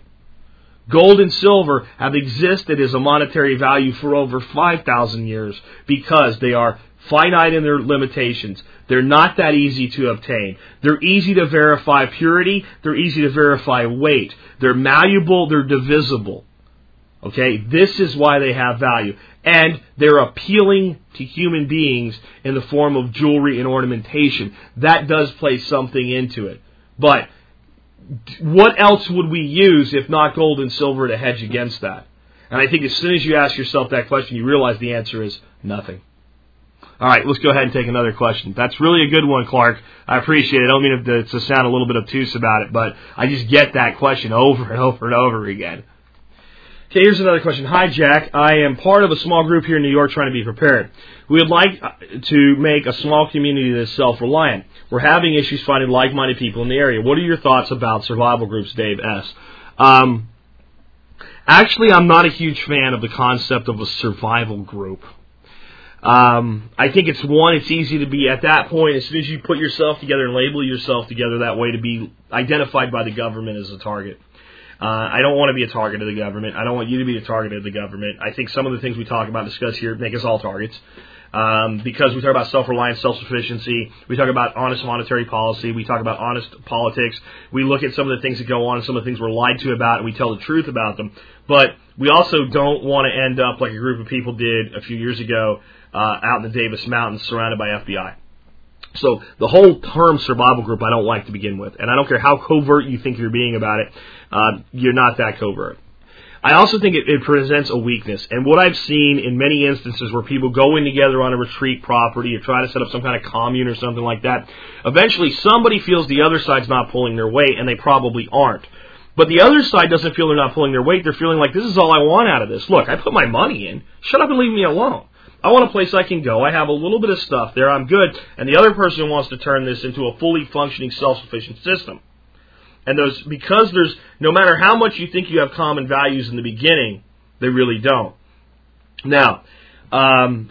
Gold and silver have existed as a monetary value for over 5,000 years because they are finite in their limitations. They're not that easy to obtain. They're easy to verify purity. They're easy to verify weight. They're malleable. They're divisible. Okay, this is why they have value. And they're appealing to human beings in the form of jewelry and ornamentation. That does play something into it. But what else would we use if not gold and silver to hedge against that? And I think as soon as you ask yourself that question, you realize the answer is nothing. All right, let's go ahead and take another question. That's really a good one, Clark. I appreciate it. I don't mean to, to sound a little bit obtuse about it, but I just get that question over and over and over again. Okay, here's another question. Hi, Jack. I am part of a small group here in New York trying to be prepared. We would like uh, to make a small community that is self-reliant. We're having issues finding like-minded people in the area. What are your thoughts about survival groups, Dave S? Um, actually, I'm not a huge fan of the concept of a survival group. Um, I think it's one, it's easy to be at that point, as soon as you put yourself together and label yourself together that way, to be identified by the government as a target. Uh, I don't want to be a target of the government. I don't want you to be a target of the government. I think some of the things we talk about, and discuss here, make us all targets. Um, because we talk about self-reliance, self-sufficiency, we talk about honest monetary policy, we talk about honest politics, we look at some of the things that go on some of the things we're lied to about, and we tell the truth about them. But we also don't want to end up like a group of people did a few years ago uh, out in the Davis Mountains, surrounded by FBI. So the whole term survival group I don't like to begin with, and I don't care how covert you think you're being about it, uh, you're not that covert. I also think it, it presents a weakness, and what I've seen in many instances where people go in together on a retreat property or try to set up some kind of commune or something like that, eventually somebody feels the other side's not pulling their weight, and they probably aren't. But the other side doesn't feel they're not pulling their weight. They're feeling like this is all I want out of this. Look, I put my money in. Shut up and leave me alone. I want a place I can go. I have a little bit of stuff there. I'm good. And the other person wants to turn this into a fully functioning, self-sufficient system. And those, because there's, no matter how much you think you have common values in the beginning, they really don't. Now, um,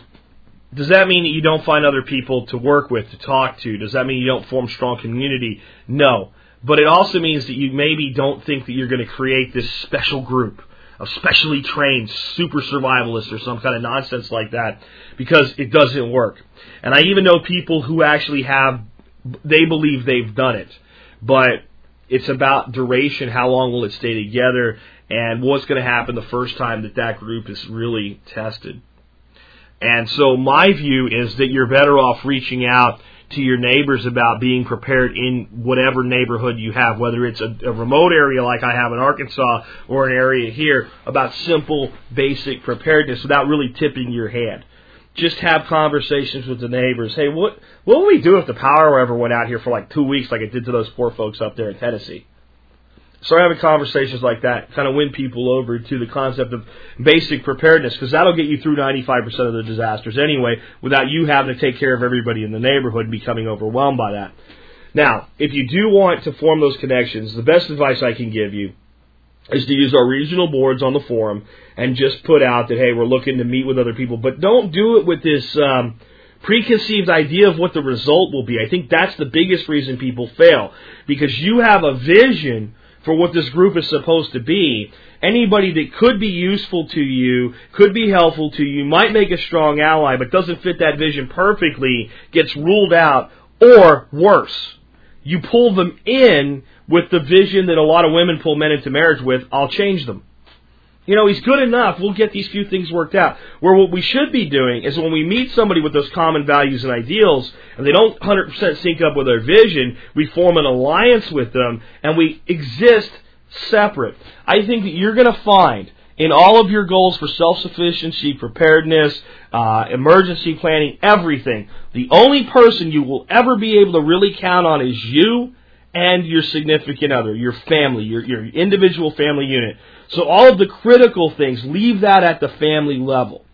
does that mean that you don't find other people to work with, to talk to? Does that mean you don't form strong community? No. But it also means that you maybe don't think that you're going to create this special group of specially trained super survivalists or some kind of nonsense like that because it doesn't work. And I even know people who actually have, they believe they've done it. But it's about duration, how long will it stay together, and what's going to happen the first time that that group is really tested. And so my view is that you're better off reaching out to your neighbors about being prepared in whatever neighborhood you have, whether it's a, a, remote area like I have in Arkansas or an area here, about simple, basic preparedness without really tipping your hand. Just have conversations with the neighbors. Hey, what what would we do if the power ever went out here for like two weeks, like it did to those poor folks up there in Tennessee? Start having conversations like that, kind of win people over to the concept of basic preparedness, because that'll get you through 95% of the disasters anyway, without you having to take care of everybody in the neighborhood and becoming overwhelmed by that. Now, if you do want to form those connections, the best advice I can give you is to use our regional boards on the forum and just put out that, hey, we're looking to meet with other people, but don't do it with this, um, preconceived idea of what the result will be. I think that's the biggest reason people fail. Because you have a vision for what this group is supposed to be. Anybody that could be useful to you, could be helpful to you, might make a strong ally, but doesn't fit that vision perfectly, gets ruled out, or worse, you pull them in with the vision that a lot of women pull men into marriage with, I'll change them. You know, he's good enough. We'll get these few things worked out. Where what we should be doing is when we meet somebody with those common values and ideals, and they don't 100% sync up with our vision, we form an alliance with them, and we exist separate. I think that you're going to find in all of your goals for self-sufficiency, preparedness, uh, emergency planning, everything, the only person you will ever be able to really count on is you and your significant other, your family, your, your individual family unit. So all of the critical things, leave that at the family level.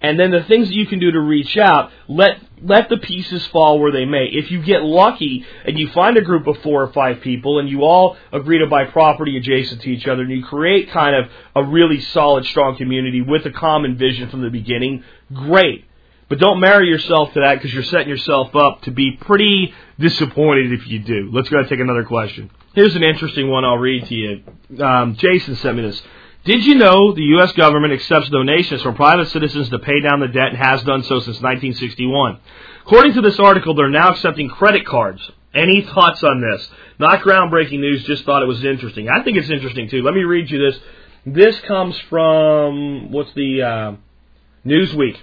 And then the things that you can do to reach out, let let the pieces fall where they may. If you get lucky and you find a group of four or five people and you all agree to buy property adjacent to each other and you create kind of a really solid, strong community with a common vision from the beginning, great. But don't marry yourself to that because you're setting yourself up to be pretty disappointed if you do. Let's go ahead and take another question. Here's an interesting one I'll read to you. Um, Jason sent me this. Did you know the U.S. government accepts donations from private citizens to pay down the debt and has done so since 1961? According to this article, they're now accepting credit cards. Any thoughts on this? Not groundbreaking news, just thought it was interesting. I think it's interesting too. Let me read you this. This comes from, what's the, uh, Newsweek.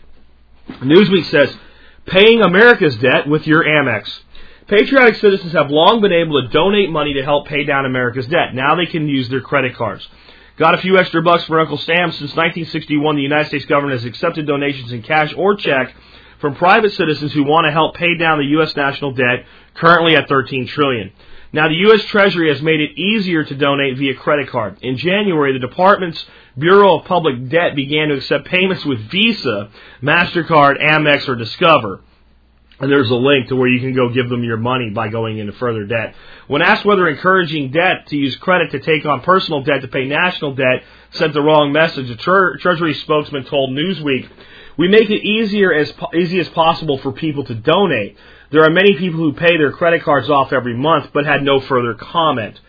Newsweek says, paying America's debt with your Amex. Patriotic citizens have long been able to donate money to help pay down America's debt. Now they can use their credit cards. Got a few extra bucks for Uncle Sam. Since 1961, the United States government has accepted donations in cash or check from private citizens who want to help pay down the U.S. national debt, currently at 13 trillion. Now, the U.S. Treasury has made it easier to donate via credit card. In January, the department's Bureau of Public Debt began to accept payments with Visa, MasterCard, Amex, or Discover. And there's a link to where you can go give them your money by going into further debt. When asked whether encouraging debt to use credit to take on personal debt to pay national debt sent the wrong message, a tre- Treasury spokesman told Newsweek, "We make it easier as po- easy as possible for people to donate. There are many people who pay their credit cards off every month, but had no further comment."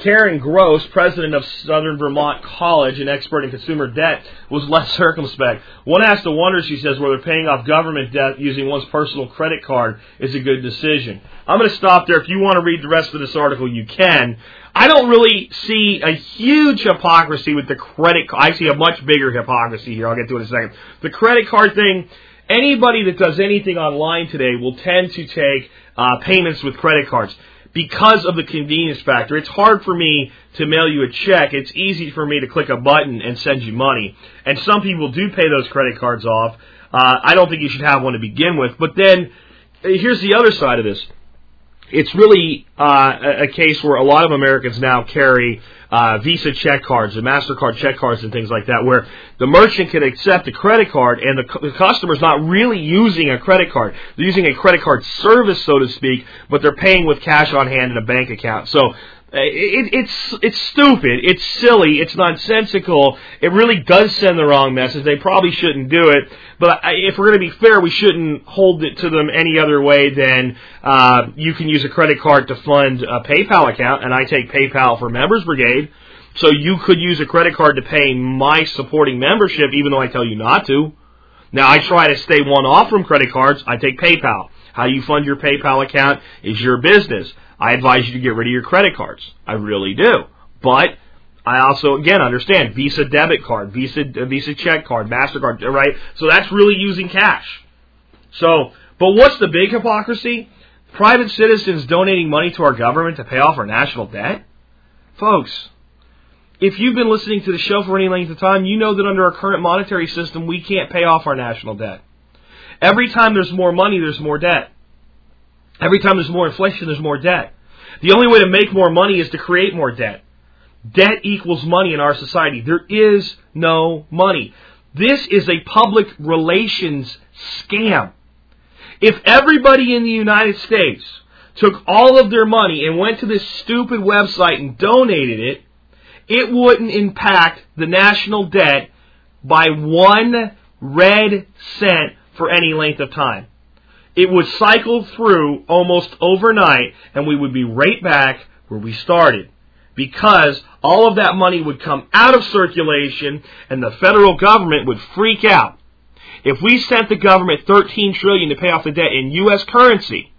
Karen Gross, president of Southern Vermont College and expert in consumer debt, was less <laughs> circumspect. One has to wonder, she says, whether paying off government debt using one's personal credit card is a good decision. I'm going to stop there. If you want to read the rest of this article, you can. I don't really see a huge hypocrisy with the credit. Card. I see a much bigger hypocrisy here. I'll get to it in a second. The credit card thing. Anybody that does anything online today will tend to take uh, payments with credit cards because of the convenience factor. It's hard for me to mail you a check. It's easy for me to click a button and send you money. And some people do pay those credit cards off. Uh, I don't think you should have one to begin with. But then here's the other side of this. It's really uh, a case where a lot of Americans now carry uh, Visa check cards and Mastercard check cards and things like that, where the merchant can accept a credit card and the, cu- the customer's not really using a credit card. They're using a credit card service, so to speak, but they're paying with cash on hand in a bank account. So it, it's it's stupid, it's silly, it's nonsensical. It really does send the wrong message. They probably shouldn't do it. But if we're going to be fair, we shouldn't hold it to them any other way than uh, you can use a credit card to fund a PayPal account, and I take PayPal for Members Brigade. So you could use a credit card to pay my supporting membership, even though I tell you not to. Now I try to stay one off from credit cards. I take PayPal. How you fund your PayPal account is your business. I advise you to get rid of your credit cards. I really do. But I also again understand Visa debit card, Visa Visa check card, Mastercard, right? So that's really using cash. So, but what's the big hypocrisy? Private citizens donating money to our government to pay off our national debt? Folks, if you've been listening to the show for any length of time, you know that under our current monetary system, we can't pay off our national debt. Every time there's more money, there's more debt. Every time there's more inflation, there's more debt. The only way to make more money is to create more debt. Debt equals money in our society. There is no money. This is a public relations scam. If everybody in the United States took all of their money and went to this stupid website and donated it, it wouldn't impact the national debt by one red cent for any length of time. It would cycle through almost overnight and we would be right back where we started. Because all of that money would come out of circulation and the federal government would freak out. If we sent the government 13 trillion to pay off the debt in US currency,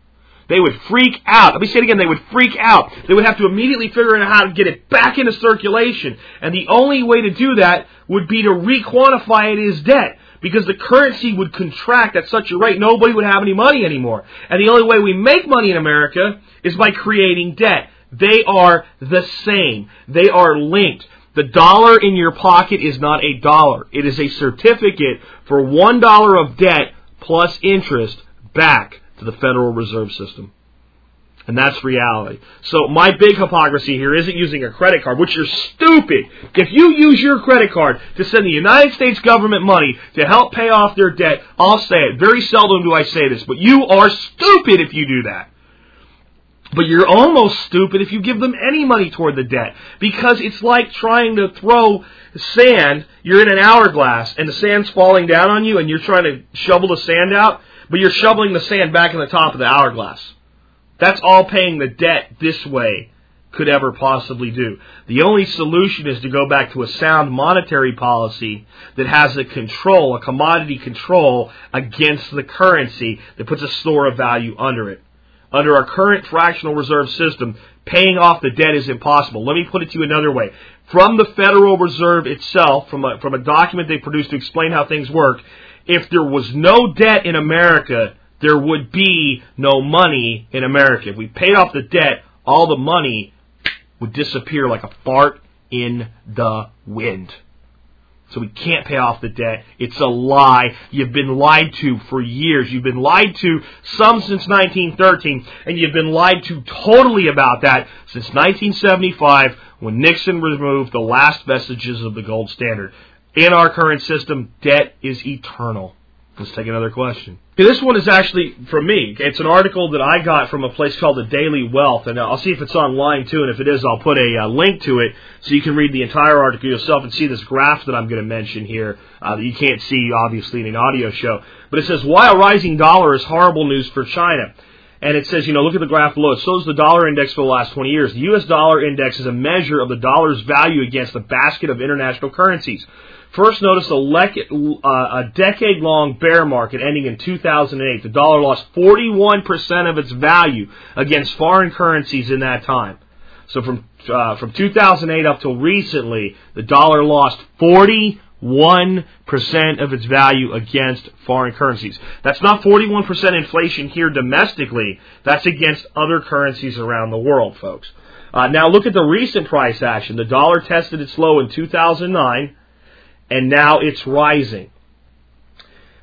they would freak out. Let me say it again. They would freak out. They would have to immediately figure out how to get it back into circulation. And the only way to do that would be to re-quantify it as debt. Because the currency would contract at such a rate, nobody would have any money anymore. And the only way we make money in America is by creating debt. They are the same. They are linked. The dollar in your pocket is not a dollar. It is a certificate for one dollar of debt plus interest back to the Federal Reserve System. And that's reality. So my big hypocrisy here isn't using a credit card, which you're stupid. If you use your credit card to send the United States government money to help pay off their debt, I'll say it. Very seldom do I say this, but you are stupid if you do that. But you're almost stupid if you give them any money toward the debt. Because it's like trying to throw sand, you're in an hourglass, and the sand's falling down on you, and you're trying to shovel the sand out, but you're shoveling the sand back in the top of the hourglass. That's all paying the debt this way could ever possibly do. The only solution is to go back to a sound monetary policy that has a control, a commodity control against the currency that puts a store of value under it. Under our current fractional reserve system, paying off the debt is impossible. Let me put it to you another way. From the Federal Reserve itself, from a, from a document they produced to explain how things work, if there was no debt in America, there would be no money in America. If we paid off the debt, all the money would disappear like a fart in the wind. So we can't pay off the debt. It's a lie. You've been lied to for years. You've been lied to some since 1913, and you've been lied to totally about that since 1975 when Nixon removed the last vestiges of the gold standard. In our current system, debt is eternal. Let's take another question. This one is actually from me. It's an article that I got from a place called the Daily Wealth, and I'll see if it's online too. And if it is, I'll put a uh, link to it so you can read the entire article yourself and see this graph that I'm going to mention here uh, that you can't see obviously in an audio show. But it says why a rising dollar is horrible news for China. And it says, you know, look at the graph below. It shows the dollar index for the last 20 years. The U.S. dollar index is a measure of the dollar's value against a basket of international currencies. First, notice a, uh, a decade-long bear market ending in 2008. The dollar lost 41% of its value against foreign currencies in that time. So from uh, from 2008 up till recently, the dollar lost 41% of its value against foreign currencies. That's not 41% inflation here domestically. That's against other currencies around the world, folks. Uh, now look at the recent price action. The dollar tested its low in 2009 and now it's rising.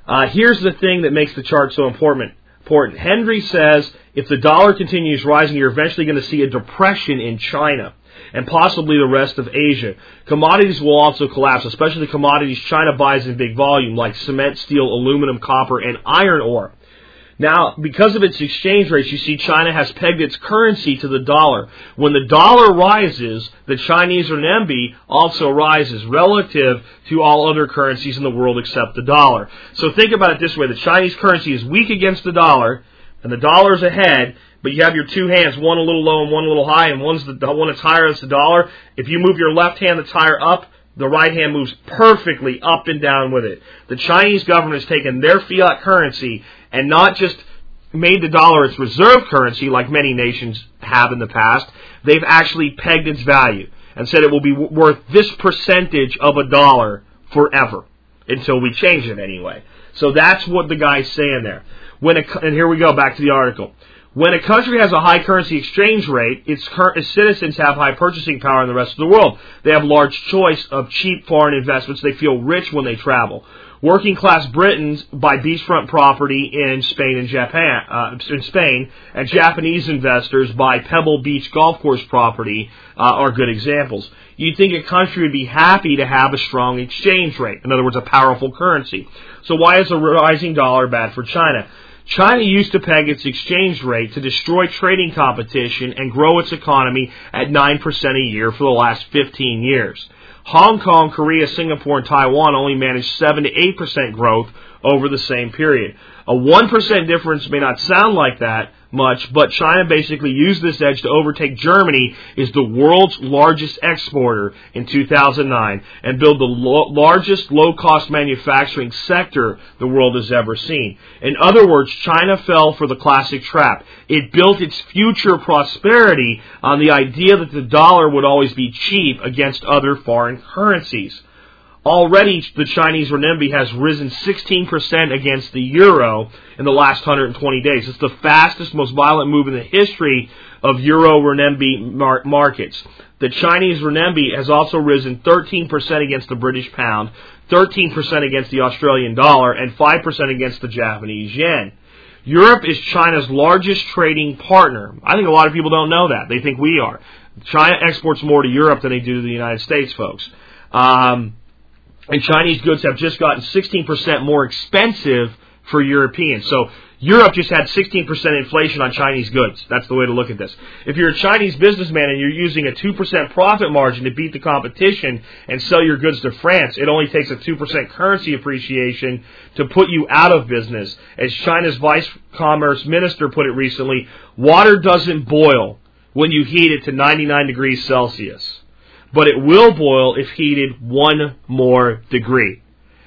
Uh, here's the thing that makes the chart so important. Important. Hendry says if the dollar continues rising, you're eventually going to see a depression in China and possibly the rest of Asia. Commodities will also collapse, especially the commodities China buys in big volume, like cement, steel, aluminum, copper, and iron ore. Now, because of its exchange rates, you see China has pegged its currency to the dollar. When the dollar rises, the Chinese renminbi also rises relative to all other currencies in the world except the dollar. So think about it this way. The Chinese currency is weak against the dollar, and the dollar's ahead, but you have your two hands, one a little low and one a little high, and one's the one that's higher, that's the dollar. If you move your left hand that's higher up, the right hand moves perfectly up and down with it. The Chinese government has taken their fiat currency and not just made the dollar its reserve currency like many nations have in the past. They've actually pegged its value and said it will be worth this percentage of a dollar forever until we change it anyway. So that's what the guy's saying there. When a, and here we go back to the article. When a country has a high currency exchange rate, its, its, citizens have high purchasing power in the rest of the world. They have large choice of cheap foreign investments. They feel rich when they travel. Working class Britons buy beachfront property in Spain and Japan, uh, in Spain, and Japanese investors buy Pebble Beach golf course property uh, are good examples. You'd think a country would be happy to have a strong exchange rate. In other words, a powerful currency. So why is a rising dollar bad for China? China used to peg its exchange rate to destroy trading competition and grow its economy at 9% a year for the last 15 years. Hong Kong, Korea, Singapore, and Taiwan only managed 7 to 8% growth over the same period. A 1% difference may not sound like that, much, but China basically used this edge to overtake Germany is the world's largest exporter in 2009 and build the lo- largest low-cost manufacturing sector the world has ever seen. In other words, China fell for the classic trap. It built its future prosperity on the idea that the dollar would always be cheap against other foreign currencies. Already, the Chinese renminbi has risen 16% against the euro in the last 120 days. It's the fastest, most violent move in the history of euro renminbi mar- markets. The Chinese renminbi has also risen 13% against the British pound, 13% against the Australian dollar, and 5% against the Japanese yen. Europe is China's largest trading partner. I think a lot of people don't know that. They think we are. China exports more to Europe than they do to the United States, folks. Um, and Chinese goods have just gotten 16% more expensive for Europeans. So Europe just had 16% inflation on Chinese goods. That's the way to look at this. If you're a Chinese businessman and you're using a 2% profit margin to beat the competition and sell your goods to France, it only takes a 2% currency appreciation to put you out of business. As China's vice commerce minister put it recently, water doesn't boil when you heat it to 99 degrees Celsius but it will boil if heated one more degree.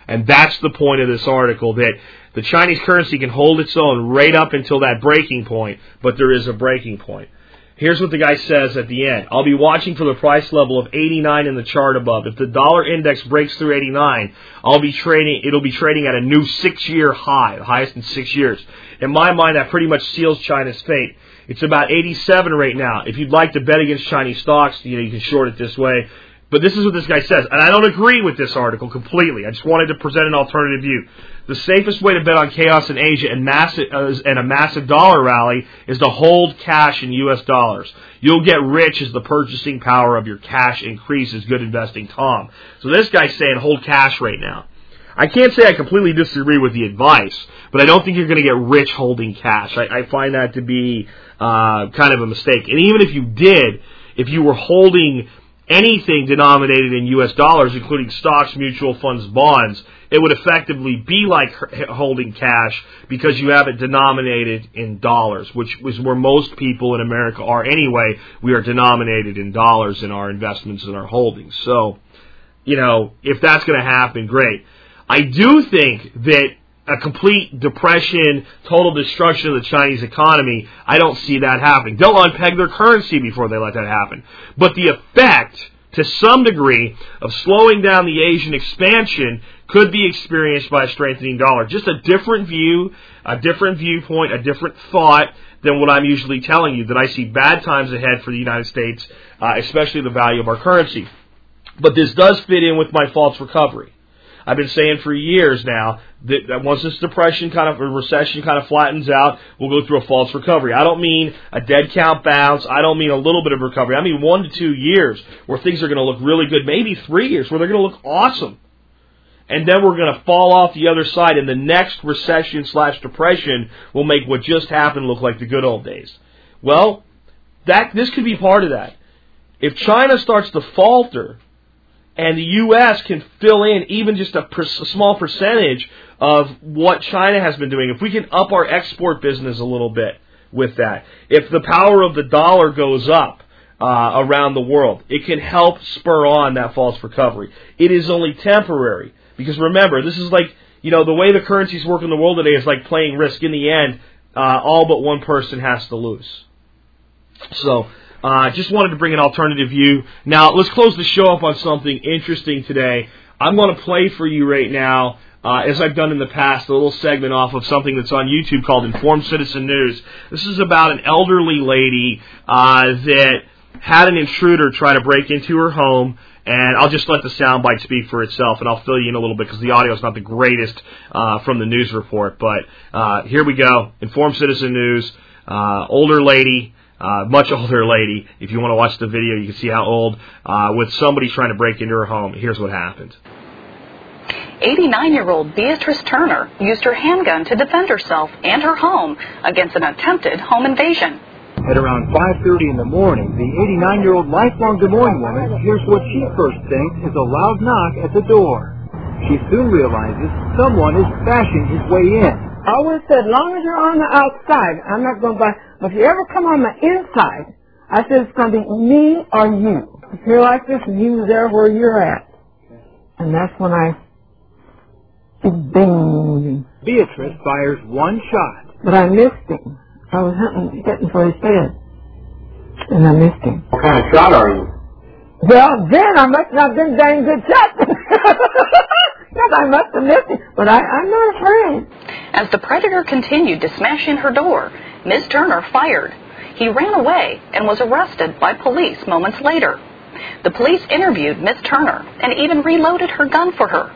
And that's the point of this article that the Chinese currency can hold its own right up until that breaking point, but there is a breaking point. Here's what the guy says at the end. I'll be watching for the price level of 89 in the chart above. If the dollar index breaks through 89, I'll be trading, it'll be trading at a new six year high, the highest in six years. In my mind, that pretty much seals China's fate. It's about 87 right now. If you'd like to bet against Chinese stocks, you know, you can short it this way. But this is what this guy says, and I don't agree with this article completely. I just wanted to present an alternative view. The safest way to bet on chaos in Asia and, massive, uh, and a massive dollar rally is to hold cash in U.S. dollars. You'll get rich as the purchasing power of your cash increases. Good investing, Tom. So this guy's saying hold cash right now. I can't say I completely disagree with the advice, but I don't think you're going to get rich holding cash. I, I find that to be uh, kind of a mistake. And even if you did, if you were holding anything denominated in U.S. dollars, including stocks, mutual funds, bonds, it would effectively be like holding cash because you have it denominated in dollars, which is where most people in America are anyway. We are denominated in dollars in our investments and our holdings. So, you know, if that's going to happen, great. I do think that a complete depression, total destruction of the Chinese economy, I don't see that happening. They'll unpeg their currency before they let that happen. But the effect, to some degree, of slowing down the Asian expansion could be experienced by a strengthening dollar. Just a different view, a different viewpoint, a different thought than what I'm usually telling you, that I see bad times ahead for the United States, uh, especially the value of our currency. But this does fit in with my false recovery. I've been saying for years now that, once this depression kind of, or recession kind of flattens out, we'll go through a false recovery. I don't mean a dead cat bounce. I don't mean a little bit of recovery. I mean one to two years where things are going to look really good. Maybe three years where they're going to look awesome. And then we're going to fall off the other side, and the next recession slash depression will make what just happened look like the good old days. Well, that this could be part of that. If China starts to falter, and the U.S. can fill in even just a, per, a, small percentage of what China has been doing. If we can up our export business a little bit with that, if the power of the dollar goes up uh, around the world, it can help spur on that false recovery. It is only temporary because remember, this is like you know the way the currencies work in the world today is like playing risk. In the end, uh, all but one person has to lose. So uh, just wanted to bring an alternative view. Now, let's close the show up on something interesting today. I'm going to play for you right now, uh, as I've done in the past, a little segment off of something that's on YouTube called Informed Citizen News. This is about an elderly lady uh, that had an intruder try to break into her home. And I'll just let the soundbite speak for itself, and I'll fill you in a little bit because the audio is not the greatest uh, from the news report. But uh, here we go. Informed Citizen News. Uh, older lady uh, much older lady. If you want to watch the video, you can see how old. Uh, with somebody trying to break into her home. Here's what happened. 89 year old Beatrice Turner used her handgun to defend herself and her home against an attempted home invasion. At around 5.30 in the morning, the 89 year old lifelong Des Moines woman hears what she first thinks is a loud knock at the door. She soon realizes someone is bashing his way in. I always said, as long as you're on the outside, I'm not going to buy. But if you ever come on the inside, I said it's going to be me or you. If you're like this and he was there where you're at. And that's when I bing. Beatrice fires one shot. But I missed him. I was hunting, hitting for his head. And I missed him. What kind of shot are you? Well, then I must not have been dang good shot. <laughs> yes, I must have missed him. But I, I'm not afraid. As the predator continued to smash in her door, Ms. Turner fired. He ran away and was arrested by police moments later. The police interviewed Ms. Turner and even reloaded her gun for her.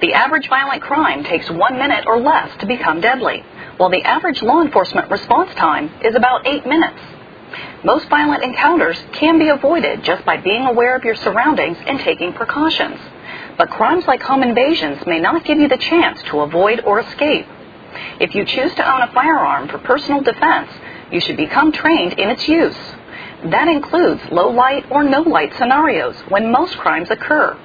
The average violent crime takes one minute or less to become deadly, while the average law enforcement response time is about eight minutes. Most violent encounters can be avoided just by being aware of your surroundings and taking precautions. But crimes like home invasions may not give you the chance to avoid or escape. If you choose to own a firearm for personal defense, you should become trained in its use. That includes low light or no light scenarios when most crimes occur.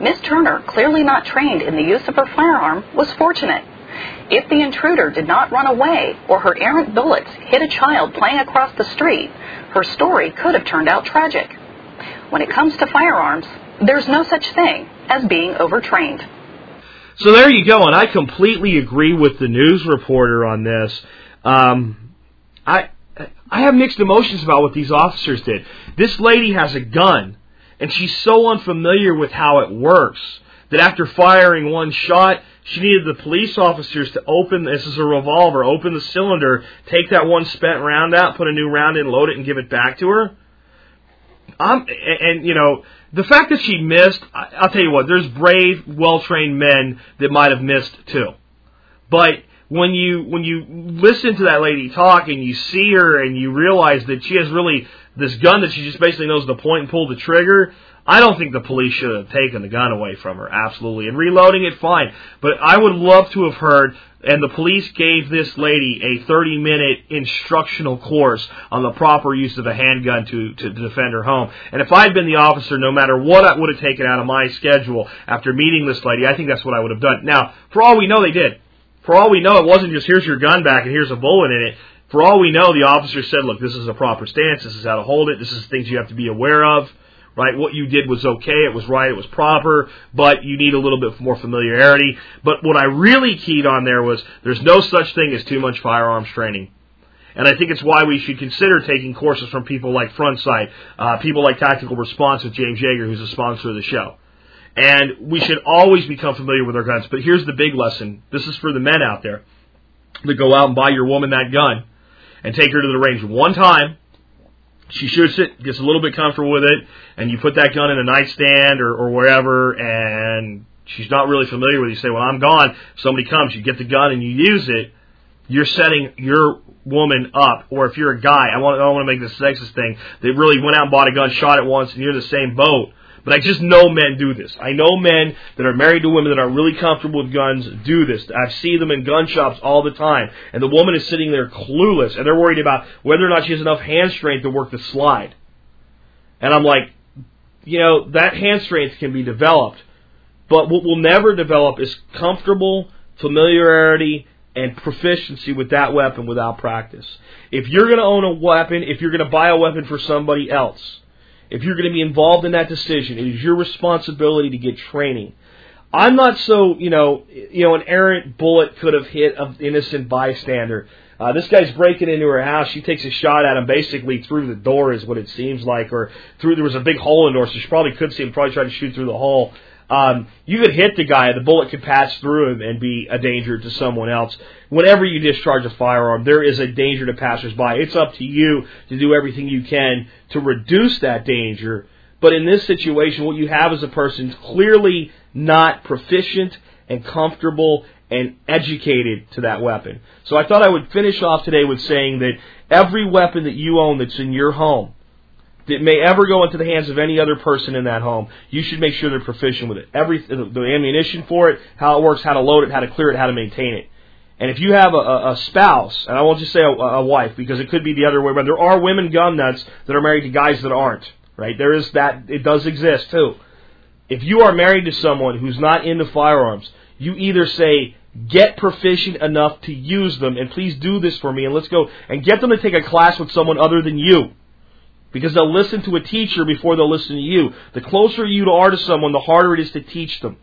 Miss Turner, clearly not trained in the use of her firearm, was fortunate. If the intruder did not run away or her errant bullets hit a child playing across the street, her story could have turned out tragic. When it comes to firearms, there's no such thing as being overtrained. So there you go, and I completely agree with the news reporter on this. Um, I I have mixed emotions about what these officers did. This lady has a gun, and she's so unfamiliar with how it works that after firing one shot, she needed the police officers to open this is a revolver, open the cylinder, take that one spent round out, put a new round in, load it, and give it back to her. I'm and, you know the fact that she missed. I'll tell you what. There's brave, well trained men that might have missed too, but when you when you listen to that lady talk and you see her and you realize that she has really this gun that she just basically knows the point and pull the trigger. I don't think the police should have taken the gun away from her, absolutely. And reloading it, fine. But I would love to have heard, and the police gave this lady a 30 minute instructional course on the proper use of a handgun to, to defend her home. And if I'd been the officer, no matter what I would have taken out of my schedule after meeting this lady, I think that's what I would have done. Now, for all we know, they did. For all we know, it wasn't just here's your gun back and here's a bullet in it. For all we know, the officer said, look, this is a proper stance. This is how to hold it. This is things you have to be aware of right? What you did was okay, it was right, it was proper, but you need a little bit more familiarity. But what I really keyed on there was there's no such thing as too much firearms training. And I think it's why we should consider taking courses from people like Front Sight, uh, people like Tactical Response with James Yeager, who's a sponsor of the show. And we should always become familiar with our guns. But here's the big lesson. This is for the men out there that go out and buy your woman that gun and take her to the range one time she shoots it, gets a little bit comfortable with it, and you put that gun in a nightstand or, or wherever, and she's not really familiar with it. You say, "Well, I'm gone." Somebody comes, you get the gun and you use it. You're setting your woman up, or if you're a guy, I want I don't want to make this sexist thing. They really went out and bought a gun, shot it once, and you're the same boat. But I just know men do this. I know men that are married to women that are really comfortable with guns do this. I see them in gun shops all the time. And the woman is sitting there clueless and they're worried about whether or not she has enough hand strength to work the slide. And I'm like, you know, that hand strength can be developed. But what will never develop is comfortable familiarity and proficiency with that weapon without practice. If you're going to own a weapon, if you're going to buy a weapon for somebody else, if you're going to be involved in that decision, it is your responsibility to get training. I'm not so, you know, you know, an errant bullet could have hit an innocent bystander. Uh, this guy's breaking into her house. She takes a shot at him basically through the door, is what it seems like, or through there was a big hole in the door, so she probably could see him. Probably tried to shoot through the hole. Um, you could hit the guy, the bullet could pass through him and be a danger to someone else. Whenever you discharge a firearm, there is a danger to passersby. It's up to you to do everything you can to reduce that danger. But in this situation, what you have is a person clearly not proficient and comfortable and educated to that weapon. So I thought I would finish off today with saying that every weapon that you own that's in your home, that may ever go into the hands of any other person in that home, you should make sure they're proficient with it. Every the ammunition for it, how it works, how to load it, how to clear it, how to maintain it. And if you have a, a spouse, and I won't just say a, a wife because it could be the other way, but there are women gun nuts that are married to guys that aren't. Right? There is that. It does exist too. If you are married to someone who's not into firearms, you either say get proficient enough to use them, and please do this for me, and let's go and get them to take a class with someone other than you because they'll listen to a teacher before they'll listen to you. The closer you are to someone, the harder it is to teach them.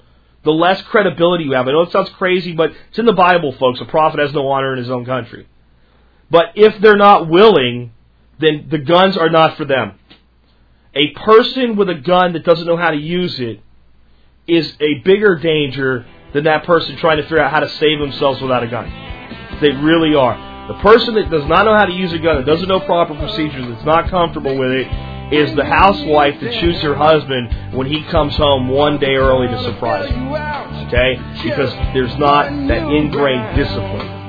The less credibility you have. I know it sounds crazy, but it's in the Bible, folks. A prophet has no honor in his own country. But if they're not willing, then the guns are not for them. A person with a gun that doesn't know how to use it is a bigger danger than that person trying to figure out how to save themselves without a gun. They really are. The person that does not know how to use a gun, that doesn't know proper procedures, that's not comfortable with it, is the housewife that shoots her husband when he comes home one day early to surprise her. Okay? Because there's not that ingrained discipline.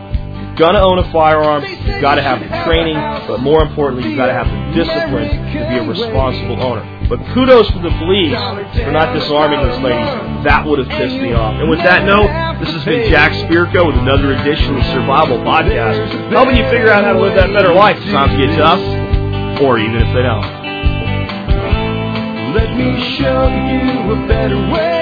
You're gonna own a firearm, you've gotta have the training, but more importantly, you've gotta have the discipline to be a responsible owner. But kudos to the police for not disarming this lady. That would have pissed me off. And with that note, this has been Jack Spirko with another edition of the Survival Podcast, helping you figure out how to live that better life. Times get tough, or even if they don't. Let me show you a better way.